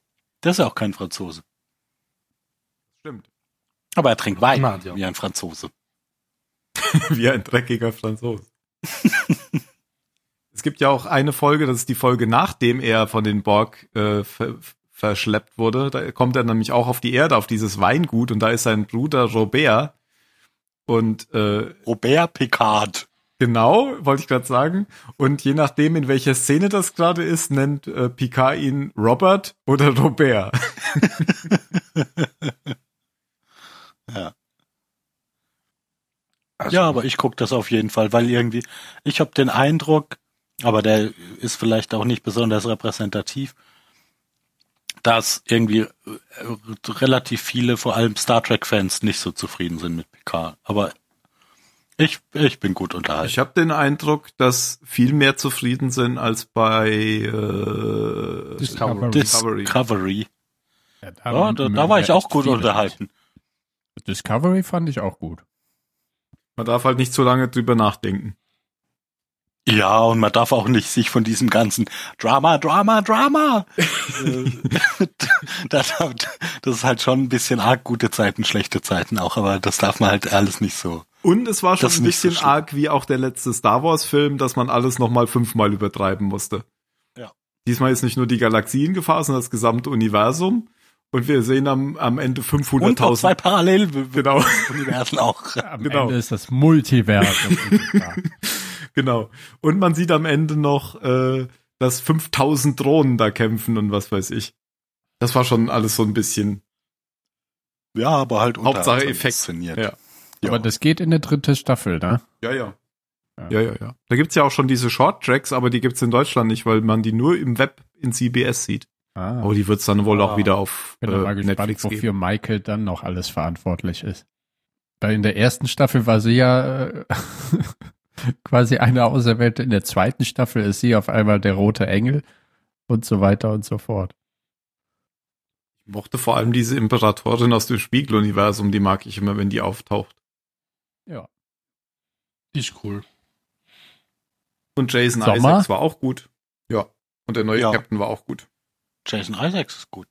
Der ist ja auch kein Franzose. Aber er trinkt Wein, Na, ja. wie ein Franzose. wie ein dreckiger Franzose. es gibt ja auch eine Folge, das ist die Folge, nachdem er von den Borg äh, ver verschleppt wurde. Da kommt er nämlich auch auf die Erde, auf dieses Weingut und da ist sein Bruder Robert. Und äh, Robert Picard. Genau, wollte ich gerade sagen. Und je nachdem, in welcher Szene das gerade ist, nennt äh, Picard ihn Robert oder Robert. Also, Ja, aber ich gucke das auf jeden Fall, weil irgendwie, ich habe den Eindruck, aber der ist vielleicht auch nicht besonders repräsentativ, dass irgendwie äh, relativ viele, vor allem Star Trek-Fans, nicht so zufrieden sind mit Picard. Aber ich, ich bin gut unterhalten. Ich habe den Eindruck, dass viel mehr zufrieden sind als bei äh, Discovery. Discovery. Discovery. Ja, Ja, da, da war ich auch gut unterhalten. nicht. Discovery fand ich auch gut. Man darf halt nicht zu lange drüber nachdenken. Ja, und man darf auch nicht sich von diesem ganzen Drama, Drama, Drama. äh, das, das ist halt schon ein bisschen arg gute Zeiten, schlechte Zeiten auch, aber das darf man halt alles nicht so. Und es war schon ein nicht so bisschen schlimm. arg wie auch der letzte Star Wars Film, dass man alles nochmal fünfmal übertreiben musste. Ja. Diesmal ist nicht nur die Galaxie in Gefahr, sondern das gesamte Universum. Und wir sehen am, am Ende Und noch zwei 500.000. Paralleluniversen Genau, auch. Am Genau. Ende ist das Multiversum. genau. Und man sieht am Ende noch, äh, dass 5000 Drohnen da kämpfen und was weiß ich. Das war schon alles so ein bisschen, Ja, aber halt Hauptsache unterhaltsam Effekt. Ja. Ja. Aber das geht in eine dritte Staffel, ne? ja, ja. Ja. Ja, ja, ja. Da gibt's ja auch schon diese Short Tracks, aber die gibt's in Deutschland nicht, weil man die nur im Web in CBS sieht. Ah, Aber die wird's dann wohl auch Ah. wieder auf bin doch mal äh, gespannt, Netflix wofür geben. Michael dann noch alles verantwortlich ist. Weil in der ersten Staffel war sie ja äh, quasi eine Auserwählte, in der zweiten Staffel ist sie auf einmal der rote Engel und so weiter und so fort. Ich mochte vor allem diese Imperatorin aus dem Spiegeluniversum, die mag ich immer, wenn die auftaucht. Ja. Die ist cool. Und Jason Sommer? Isaacs war auch gut. Ja. Und der neue Ja. Captain war auch gut. Jason Isaacs ist gut.